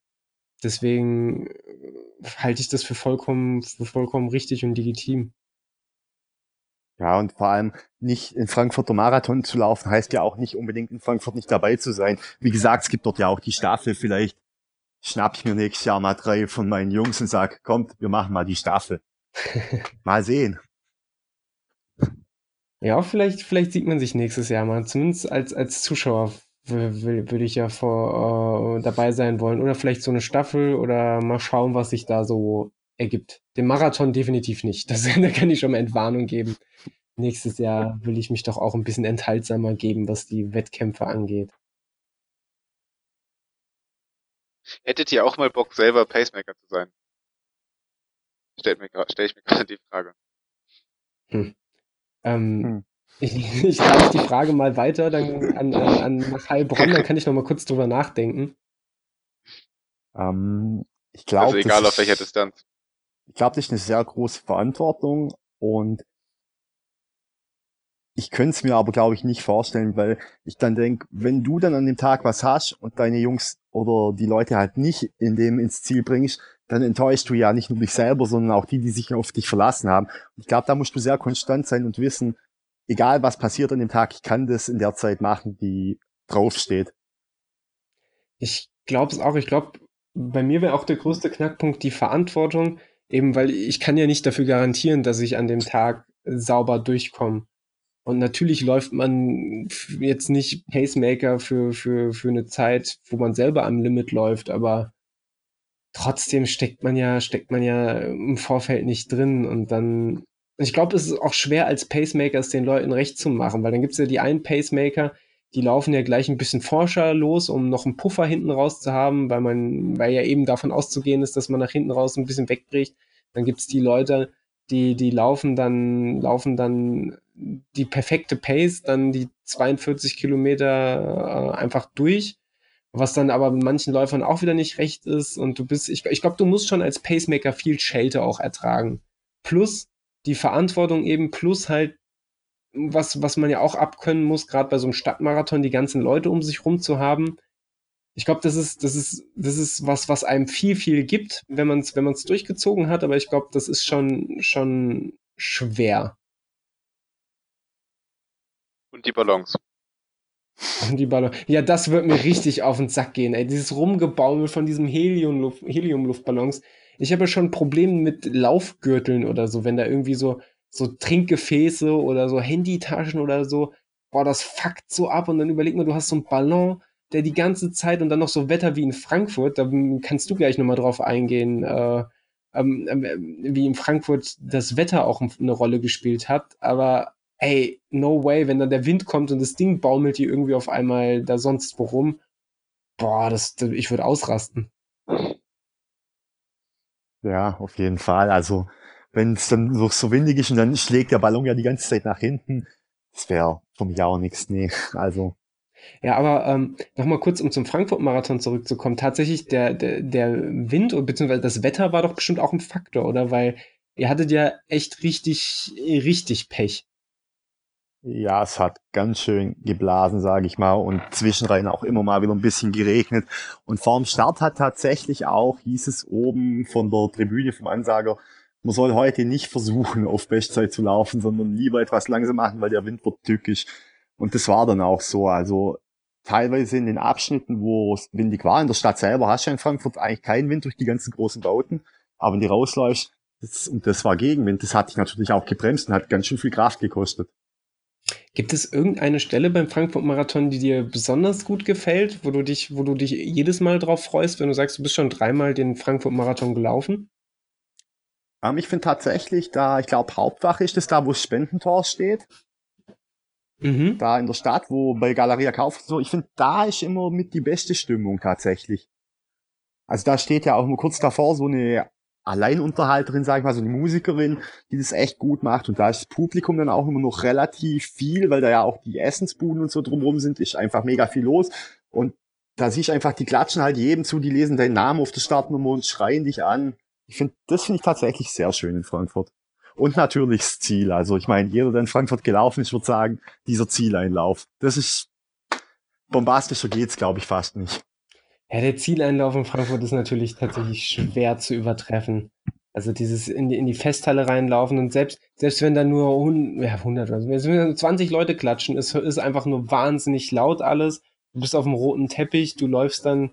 Deswegen äh, halte ich das für vollkommen, für vollkommen richtig und legitim. Ja, und vor allem nicht in Frankfurter Marathon zu laufen, heißt ja auch nicht unbedingt in Frankfurt nicht dabei zu sein. Wie gesagt, es gibt dort ja auch die Staffel. Vielleicht schnapp ich mir nächstes Jahr mal drei von meinen Jungs und sag, kommt, wir machen mal die Staffel. mal sehen. Ja, vielleicht, vielleicht sieht man sich nächstes Jahr mal. Zumindest als, als Zuschauer würde ich ja vor, äh, dabei sein wollen. Oder vielleicht so eine Staffel oder mal schauen, was sich da so ergibt. Den Marathon definitiv nicht. Das, da kann ich schon mal Entwarnung geben. Nächstes Jahr will ich mich doch auch ein bisschen enthaltsamer geben, was die Wettkämpfe angeht. Hättet ihr auch mal Bock, selber Pacemaker zu sein? Stellt mir, stell ich mir gerade die Frage. Hm. Ähm, hm. Ich, ich leite die Frage mal weiter dann an, an, an Heilbronn, dann kann ich noch mal kurz drüber nachdenken. Ähm, ich glaube, also egal auf welcher Distanz. Ich glaube, das ist eine sehr große Verantwortung und ich könnte es mir aber, glaube ich, nicht vorstellen, weil ich dann denke, wenn du dann an dem Tag was hast und deine Jungs oder die Leute halt nicht in dem ins Ziel bringst, dann enttäuschst du ja nicht nur dich selber, sondern auch die, die sich auf dich verlassen haben. Und ich glaube, da musst du sehr konstant sein und wissen, egal was passiert an dem Tag, ich kann das in der Zeit machen, die draufsteht. Ich glaube es auch. Ich glaube, bei mir wäre auch der größte Knackpunkt die Verantwortung, eben weil ich kann ja nicht dafür garantieren, dass ich an dem Tag sauber durchkomme. Und natürlich läuft man jetzt nicht Pacemaker für, für, für eine Zeit, wo man selber am Limit läuft, aber trotzdem steckt man ja, steckt man ja im Vorfeld nicht drin und dann, ich glaube, es ist auch schwer als Pacemaker es den Leuten recht zu machen, weil dann gibt es ja die einen Pacemaker, die laufen ja gleich ein bisschen forscher los, um noch einen Puffer hinten raus zu haben, weil man, weil ja eben davon auszugehen ist, dass man nach hinten raus ein bisschen wegbricht. Dann gibt es die Leute, die, die laufen dann, laufen dann die perfekte Pace, dann die 42 Kilometer äh, einfach durch, was dann aber manchen Läufern auch wieder nicht recht ist. Und du bist, ich, ich glaube, du musst schon als Pacemaker viel Schelte auch ertragen. Plus die Verantwortung eben, plus halt, was, was man ja auch abkönnen muss, gerade bei so einem Stadtmarathon, die ganzen Leute um sich rum zu haben. Ich glaube, das ist, das ist, das ist was, was einem viel, viel gibt, wenn man es wenn man's durchgezogen hat, aber ich glaube, das ist schon, schon schwer. Und die Ballons. Und die Ballons. Ja, das wird mir richtig auf den Sack gehen, ey. Dieses Rumgebaumel von diesem Heliumluft, Heliumluftballons. Ich habe schon Probleme mit Laufgürteln oder so, wenn da irgendwie so, so Trinkgefäße oder so Handytaschen oder so. Boah, das fuckt so ab und dann überleg mal, du hast so einen Ballon, der die ganze Zeit und dann noch so Wetter wie in Frankfurt, da kannst du gleich nochmal drauf eingehen, äh, ähm, äh, wie in Frankfurt das Wetter auch eine Rolle gespielt hat. Aber ey, no way, wenn dann der Wind kommt und das Ding baumelt hier irgendwie auf einmal da sonst wo rum, boah, das, ich würde ausrasten. Ja, auf jeden Fall. Also, wenn es dann noch so windig ist und dann schlägt der Ballon ja die ganze Zeit nach hinten, das wäre für mich auch nichts, nee. Also. Ja, aber ähm, nochmal kurz, um zum Frankfurt-Marathon zurückzukommen. Tatsächlich, der, der, der Wind bzw. das Wetter war doch bestimmt auch ein Faktor, oder? Weil ihr hattet ja echt richtig, richtig Pech. Ja, es hat ganz schön geblasen, sage ich mal, und zwischenrein auch immer mal wieder ein bisschen geregnet. Und vorm Start hat tatsächlich auch, hieß es oben von der Tribüne vom Ansager, man soll heute nicht versuchen, auf Bestzeit zu laufen, sondern lieber etwas langsam machen, weil der Wind wird tückisch. Und das war dann auch so. Also teilweise in den Abschnitten, wo es windig war, in der Stadt selber hast du in Frankfurt eigentlich keinen Wind durch die ganzen großen Bauten. Aber wenn du rausläufst, das, und das war Gegenwind, das hat dich natürlich auch gebremst und hat ganz schön viel Kraft gekostet. Gibt es irgendeine Stelle beim Frankfurt-Marathon, die dir besonders gut gefällt, wo du dich, wo du dich jedes Mal drauf freust, wenn du sagst, du bist schon dreimal den Frankfurt-Marathon gelaufen? Ähm, ich finde tatsächlich, da, ich glaube, Hauptwache ist es da, wo das Spendentor steht. Mhm. Da in der Stadt, wo bei Galeria Kauf so, ich finde, da ist immer mit die beste Stimmung tatsächlich. Also da steht ja auch immer kurz davor so eine Alleinunterhalterin, sag ich mal, so eine Musikerin, die das echt gut macht. Und da ist das Publikum dann auch immer noch relativ viel, weil da ja auch die Essensbuden und so drumherum sind, ist einfach mega viel los. Und da siehst du einfach, die klatschen halt jedem zu, die lesen deinen Namen auf der Startnummer und schreien dich an. Ich finde, das finde ich tatsächlich sehr schön in Frankfurt. Und natürlich das Ziel. Also ich meine, jeder, der in Frankfurt gelaufen ist, wird sagen, dieser Zieleinlauf. Das ist bombastischer geht's, glaube ich, fast nicht. Ja, der Zieleinlauf in Frankfurt ist natürlich tatsächlich schwer zu übertreffen. Also dieses in die, in die Festhalle reinlaufen und selbst, selbst wenn da nur 100, ja, 100 also wenn 20 Leute klatschen, ist, ist einfach nur wahnsinnig laut alles. Du bist auf dem roten Teppich, du läufst dann,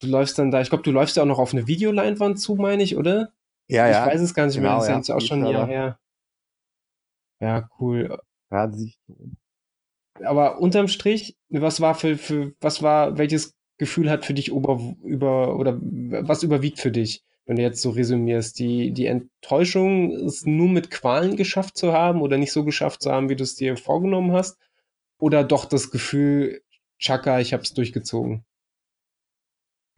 du läufst dann da, ich glaube, du läufst ja auch noch auf eine Videoleinwand zu, meine ich, oder? Ja, ja. Ich weiß es gar nicht genau, mehr, das ja. ist jetzt auch schon ein Jahr her. Ja, cool. Ja, Aber unterm Strich, was war für, für, was war, welches Gefühl hat für dich über, über, oder was überwiegt für dich, wenn du jetzt so resümierst? Die, die Enttäuschung, es nur mit Qualen geschafft zu haben oder nicht so geschafft zu haben, wie du es dir vorgenommen hast? Oder doch das Gefühl, Chaka, ich hab's durchgezogen?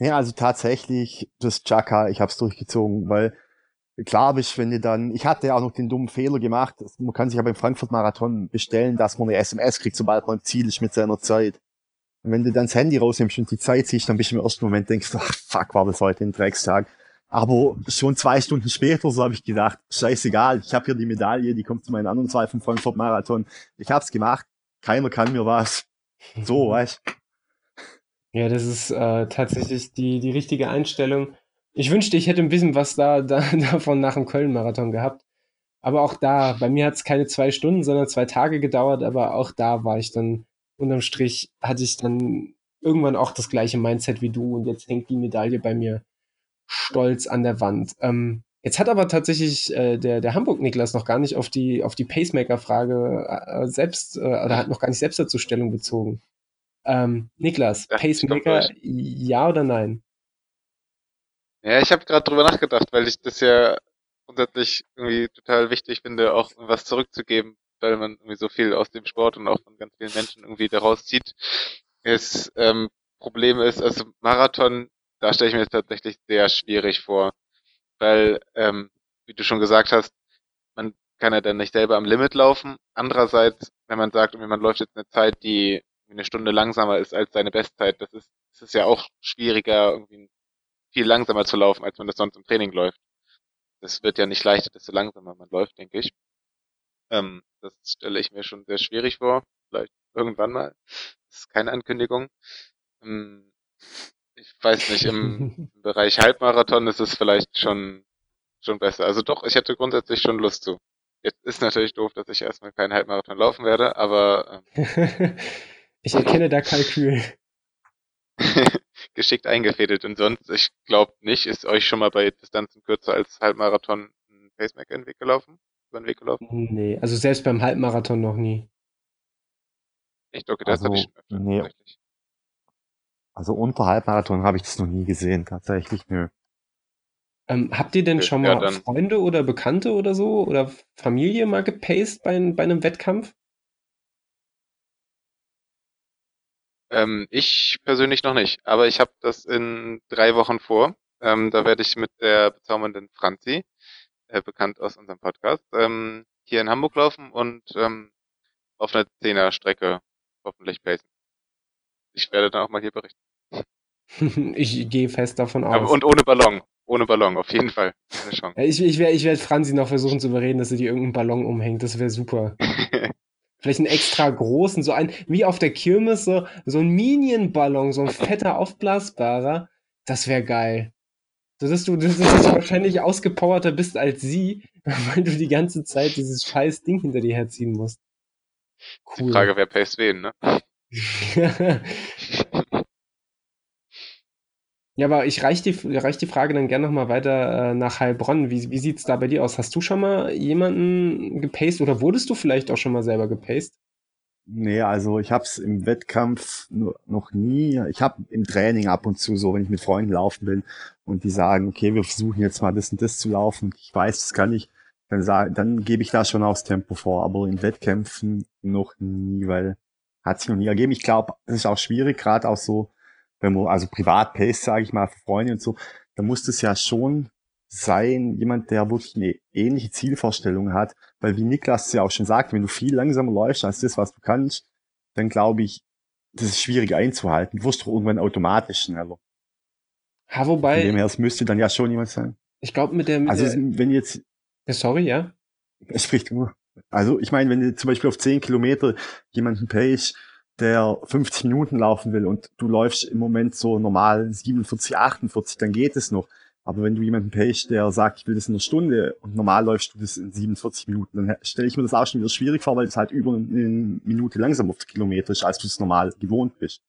Ja, also tatsächlich das Chaka, ich habe es durchgezogen, weil klar bist, wenn du dann, ich hatte ja auch noch den dummen Fehler gemacht, man kann sich ja beim Frankfurt Marathon bestellen, dass man eine SMS kriegt, sobald man im Ziel ist mit seiner Zeit. Und wenn du dann das Handy rausnimmst und die Zeit siehst, dann bist du im ersten Moment denkst, ach fuck, war das heute ein Dreckstag. Aber schon zwei Stunden später, so habe ich gedacht, scheißegal, ich habe hier die Medaille, die kommt zu meinen anderen zwei vom Frankfurt Marathon. Ich hab's gemacht, keiner kann mir was. So, weißt Ja, das ist äh, tatsächlich die, die richtige Einstellung. Ich wünschte, ich hätte ein bisschen was da, da davon nach dem Köln-Marathon gehabt. Aber auch da, bei mir hat es keine zwei Stunden, sondern zwei Tage gedauert, aber auch da war ich dann unterm Strich, hatte ich dann irgendwann auch das gleiche Mindset wie du und jetzt hängt die Medaille bei mir stolz an der Wand. Ähm, jetzt hat aber tatsächlich äh, der, der Hamburg-Niklas noch gar nicht auf die, auf die Pacemaker-Frage äh, selbst, äh, oder hat noch gar nicht selbst dazu Stellung bezogen. Ähm, Niklas, Ja, Pacemaker, ja oder nein? Ja, ich habe gerade drüber nachgedacht, weil ich das ja grundsätzlich irgendwie total wichtig finde, auch was zurückzugeben, weil man irgendwie so viel aus dem Sport und auch von ganz vielen Menschen irgendwie daraus zieht. Das ähm, Problem ist, also Marathon, da stelle ich mir das tatsächlich sehr schwierig vor, weil, ähm, wie du schon gesagt hast, man kann ja dann nicht selber am Limit laufen. Andererseits, wenn man sagt, man läuft jetzt eine Zeit, die eine Stunde langsamer ist als seine Bestzeit, das ist, das ist ja auch schwieriger, irgendwie viel langsamer zu laufen, als man das sonst im Training läuft. Das wird ja nicht leichter, desto langsamer man läuft, denke ich. Ähm, das stelle ich mir schon sehr schwierig vor. Vielleicht irgendwann mal. Das ist keine Ankündigung. Ähm, ich weiß nicht, im Bereich Halbmarathon ist es vielleicht schon, schon besser. Also doch, ich hätte grundsätzlich schon Lust zu. Jetzt ist natürlich doof, dass ich erstmal keinen Halbmarathon laufen werde, aber ich erkenne da Kalkül. ähm, geschickt eingefädelt. Und sonst, ich glaube nicht, ist euch schon mal bei Distanzen kürzer als Halbmarathon ein Pacemaker in den Weg gelaufen? Über den Weg gelaufen? Nee, also selbst beim Halbmarathon noch nie. Echt? Okay, das Also, hatte ich schon öfter, nee. tatsächlich. Also unter Halbmarathon habe ich das noch nie gesehen, tatsächlich, nö. Ähm, habt ihr denn Okay, schon ja, mal dann- Freunde oder Bekannte oder so oder Familie mal gepaced bei, bei einem Wettkampf? Ähm, ich persönlich noch nicht, aber ich habe das in drei Wochen vor. Ähm, da werde ich mit der bezaubernden Franzi, äh, bekannt aus unserem Podcast, ähm, hier in Hamburg laufen und ähm, auf einer Zehner-Strecke hoffentlich pacen. Ich werde dann auch mal hier berichten. ich gehe fest davon aus. Aber, und ohne Ballon. Ohne Ballon, auf jeden Fall. Keine Chance. Ja, ich ich werde ich werd Franzi noch versuchen zu überreden, dass sie dir irgendeinen Ballon umhängt. Das wäre super. Vielleicht einen extra großen, so ein, wie auf der Kirmes, so, so ein Minion-Ballon, so ein fetter, aufblasbarer. Das wäre geil. Dass du, dass du wahrscheinlich ausgepowerter bist als sie, weil du die ganze Zeit dieses scheiß Ding hinter dir herziehen musst. Die Frage, wer paced wen, ne? Ja, aber ich reich die, reich die Frage dann gerne nochmal weiter äh, nach Heilbronn. Wie, wie sieht's da bei dir aus? Hast du schon mal jemanden gepaced oder wurdest du vielleicht auch schon mal selber gepaced? Nee, also ich hab's im Wettkampf nur, noch nie. Ich hab im Training ab und zu so, wenn ich mit Freunden laufen will und die sagen, okay, wir versuchen jetzt mal das und das zu laufen. Ich weiß, das kann ich. Dann sag, dann gebe ich da schon aufs Tempo vor. Aber in Wettkämpfen noch nie, weil hat sich noch nie ergeben. Ich glaube, es ist auch schwierig, gerade auch so, wenn man also privat pace, sage ich mal, für Freunde und so, da muss das ja schon sein, jemand, der wirklich eine ähnliche Zielvorstellung hat, weil wie Niklas ja auch schon sagt, wenn du viel langsamer läufst als das, was du kannst, dann glaube ich, das ist schwierig einzuhalten. Du wirst doch irgendwann automatisch schneller. Ha, wobei. Von dem her, es müsste dann ja schon jemand sein. Ich glaube, mit der. Mit also, wenn jetzt. Ja, sorry, ja. Es spricht nur. Also, ich meine, wenn du zum Beispiel auf 10 Kilometer jemanden pace, der 50 Minuten laufen will und du läufst im Moment so normal 47, 48, dann geht es noch. Aber wenn du jemanden pace, der sagt, ich will das in einer Stunde und normal läufst du das in 47 Minuten, dann stelle ich mir das auch schon wieder schwierig vor, weil es halt über eine Minute langsam auf der Kilometer ist, als du es normal gewohnt bist.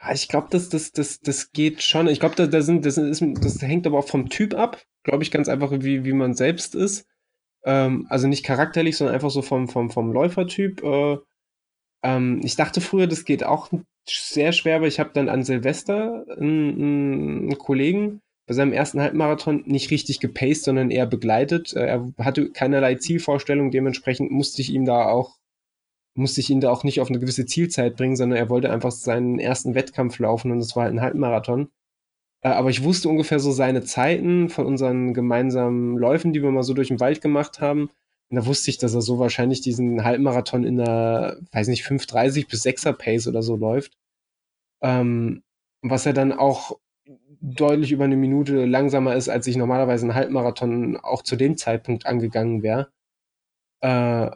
Ja, ich glaube, das, das, das, das geht schon. Ich glaube, da, das, das hängt aber auch vom Typ ab. Glaube ich ganz einfach, wie, wie man selbst ist. Ähm, also nicht charakterlich, sondern einfach so vom, vom, vom Läufertyp. Äh, ähm, ich dachte früher, das geht auch sehr schwer, aber ich habe dann an Silvester einen, einen Kollegen, bei seinem ersten Halbmarathon nicht richtig gepaced, sondern eher begleitet. Äh, er hatte keinerlei Zielvorstellung, dementsprechend musste ich ihm da auch, musste ich ihn da auch nicht auf eine gewisse Zielzeit bringen, sondern er wollte einfach seinen ersten Wettkampf laufen und das war halt ein Halbmarathon. Äh, aber ich wusste ungefähr so seine Zeiten von unseren gemeinsamen Läufen, die wir mal so durch den Wald gemacht haben. Und da wusste ich, dass er so wahrscheinlich diesen Halbmarathon in einer, weiß nicht, 5,30 bis 6er Pace oder so läuft. Ähm, was er dann auch deutlich über eine Minute langsamer ist, als ich normalerweise einen Halbmarathon auch zu dem Zeitpunkt angegangen wäre. Äh,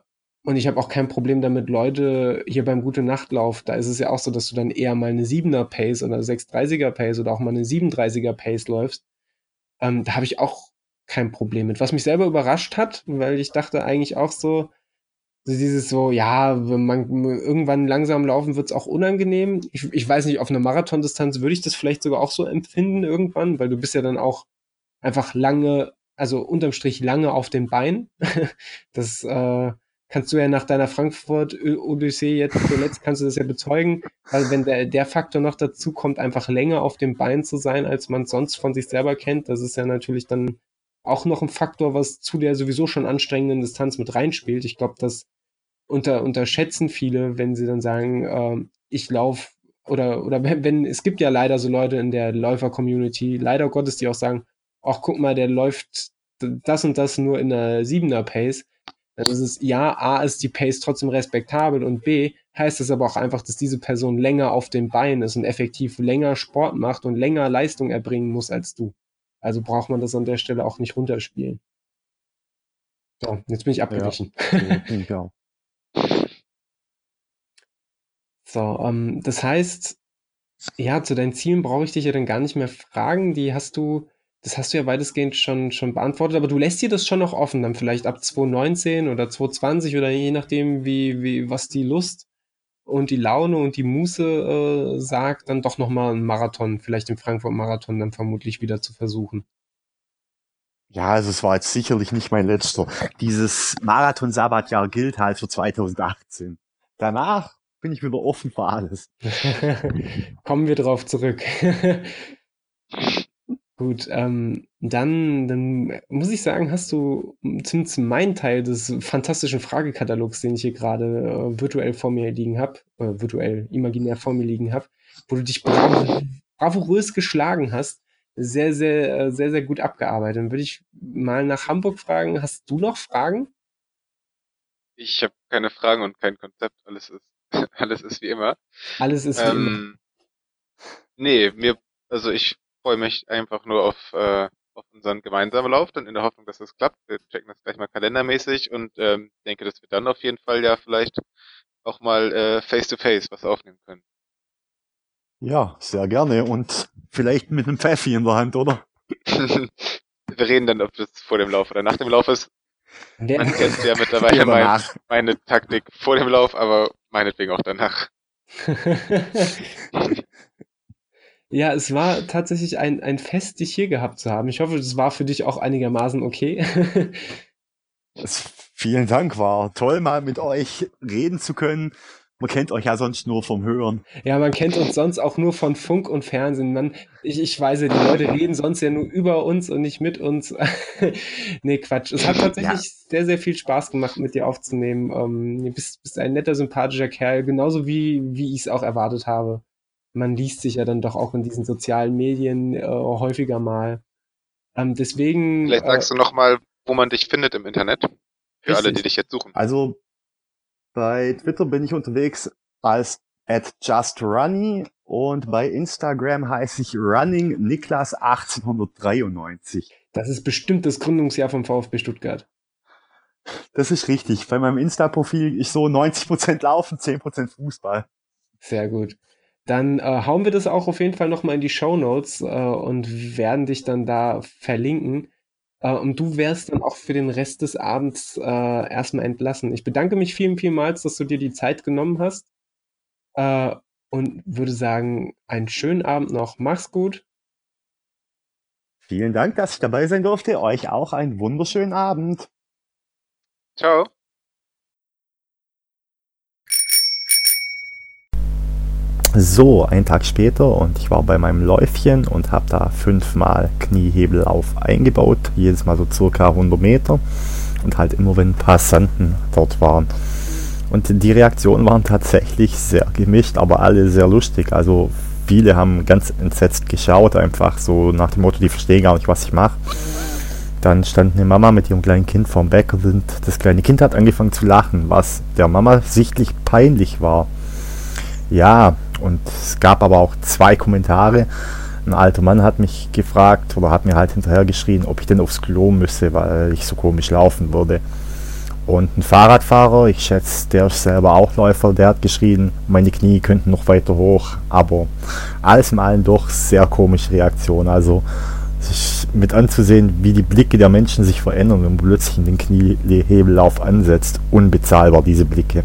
und ich habe auch kein Problem damit, Leute hier beim Gute Nachtlauf, da ist es ja auch so, dass du dann eher mal eine 7er Pace oder 630er Pace oder auch mal eine 37er Pace läufst. Ähm, da habe ich auch kein Problem mit. Was mich selber überrascht hat, weil ich dachte eigentlich auch so, also dieses so, ja, wenn man irgendwann langsam laufen, wird's auch unangenehm. Ich, ich weiß nicht, auf einer Marathondistanz würde ich das vielleicht sogar auch so empfinden irgendwann, weil du bist ja dann auch einfach lange, also unterm Strich lange auf dem Bein. das äh, kannst du ja nach deiner Frankfurt-Odyssee jetzt zuletzt kannst du das ja bezeugen, weil wenn der, der Faktor noch dazu kommt, einfach länger auf dem Bein zu sein, als man sonst von sich selber kennt, das ist ja natürlich dann auch noch ein Faktor, was zu der sowieso schon anstrengenden Distanz mit reinspielt. Ich glaube, das unter, unterschätzen viele, wenn sie dann sagen, äh, ich laufe oder, oder wenn, wenn, es gibt ja leider so Leute in der Läufer-Community, leider Gottes, die auch sagen, ach, guck mal, der läuft das und das nur in einer siebener Pace. Dann ist es, ja, A ist die Pace trotzdem respektabel und B heißt es aber auch einfach, dass diese Person länger auf dem Bein ist und effektiv länger Sport macht und länger Leistung erbringen muss als du. Also braucht man das an der Stelle auch nicht runterspielen. So, jetzt bin ich abgewichen. Ja, so, ähm, das heißt, ja, zu deinen Zielen brauche ich dich ja dann gar nicht mehr fragen. Die hast du, das hast du ja weitestgehend schon, schon beantwortet, aber du lässt dir das schon noch offen, dann vielleicht ab 2019 oder 2020 oder je nachdem, wie, wie, was die Lust und die Laune und die Muße äh, sagt, dann doch nochmal einen Marathon, vielleicht den Frankfurt-Marathon dann vermutlich wieder zu versuchen. Ja, also es war jetzt sicherlich nicht mein letzter. Dieses Marathon-Sabbatjahr gilt halt für 2018. Danach bin ich wieder offen für alles. Kommen wir drauf zurück. Gut, ähm, dann, dann muss ich sagen, hast du zumindest meinen Teil des fantastischen Fragekatalogs, den ich hier gerade äh, virtuell vor mir liegen habe, äh, virtuell, imaginär vor mir liegen habe, wo du dich bravourös geschlagen hast, sehr, sehr, äh, sehr, sehr gut abgearbeitet. Dann würde ich mal nach Hamburg fragen, hast du noch Fragen? Ich habe keine Fragen und kein Konzept, alles ist, alles ist wie immer. Alles ist wie ähm, immer. Nee, mir, also ich freue mich einfach nur auf, äh, auf unseren gemeinsamen Lauf, dann in der Hoffnung, dass das klappt. Wir checken das gleich mal kalendermäßig und ähm, denke, dass wir dann auf jeden Fall ja vielleicht auch mal äh, face to face was aufnehmen können. Ja, sehr gerne und vielleicht mit einem Pfeffi in der Hand, oder? wir reden dann, ob das vor dem Lauf oder nach dem Lauf ist. Der Man kennt ja mittlerweile mein, meine Taktik vor dem Lauf, aber meinetwegen auch danach. Ja, es war tatsächlich ein, ein Fest, dich hier gehabt zu haben. Ich hoffe, das war für dich auch einigermaßen okay. es, vielen Dank, war toll, mal mit euch reden zu können. Man kennt euch ja sonst nur vom Hören. Ja, man kennt uns sonst auch nur von Funk und Fernsehen. Man, ich, ich weiß ja, die Leute reden sonst ja nur über uns und nicht mit uns. nee, Quatsch. Es hat tatsächlich ja. sehr, sehr viel Spaß gemacht, mit dir aufzunehmen. Ähm, du bist, bist ein netter, sympathischer Kerl, genauso wie, wie ich es auch erwartet habe man liest sich ja dann doch auch in diesen sozialen Medien äh, häufiger mal. Ähm, deswegen. Vielleicht sagst äh, du nochmal, wo man dich findet im Internet. Für richtig. alle, die dich jetzt suchen. Also bei Twitter bin ich unterwegs als at justrunny und bei Instagram heiße ich Running Niklas 1893. Das ist bestimmt das Gründungsjahr vom VfB Stuttgart. Das ist richtig. Bei meinem Insta-Profil ich so 90% Laufen, 10% Fußball. Sehr gut. Dann äh, hauen wir das auch auf jeden Fall nochmal in die Show Notes äh, und werden dich dann da verlinken. Äh, und du wärst dann auch für den Rest des Abends äh, erstmal entlassen. Ich bedanke mich vielen, vielmals, dass du dir die Zeit genommen hast. Äh, und würde sagen, einen schönen Abend noch. Mach's gut. Vielen Dank, dass ich dabei sein durfte. Euch auch einen wunderschönen Abend. Ciao. So, einen Tag später und ich war bei meinem Läufchen und habe da fünfmal Kniehebelauf eingebaut, jedes Mal so circa 100 Meter und halt immer wenn Passanten dort waren. Und die Reaktionen waren tatsächlich sehr gemischt, aber alle sehr lustig. Also viele haben ganz entsetzt geschaut, einfach so nach dem Motto, die verstehen gar nicht, was ich mache. Dann stand eine Mama mit ihrem kleinen Kind vorm Bäcker und das kleine Kind hat angefangen zu lachen, was der Mama sichtlich peinlich war. Ja, und es gab aber auch zwei Kommentare. Ein alter Mann hat mich gefragt oder hat mir halt hinterher geschrien, ob ich denn aufs Klo müsse, weil ich so komisch laufen würde. Und ein Fahrradfahrer, ich schätze, der ist selber auch Läufer, der hat geschrien, meine Knie könnten noch weiter hoch. Aber alles in allem doch sehr komische Reaktion. Also sich mit anzusehen, wie die Blicke der Menschen sich verändern, wenn man plötzlich in den Kniehebellauf ansetzt. Unbezahlbar, diese Blicke.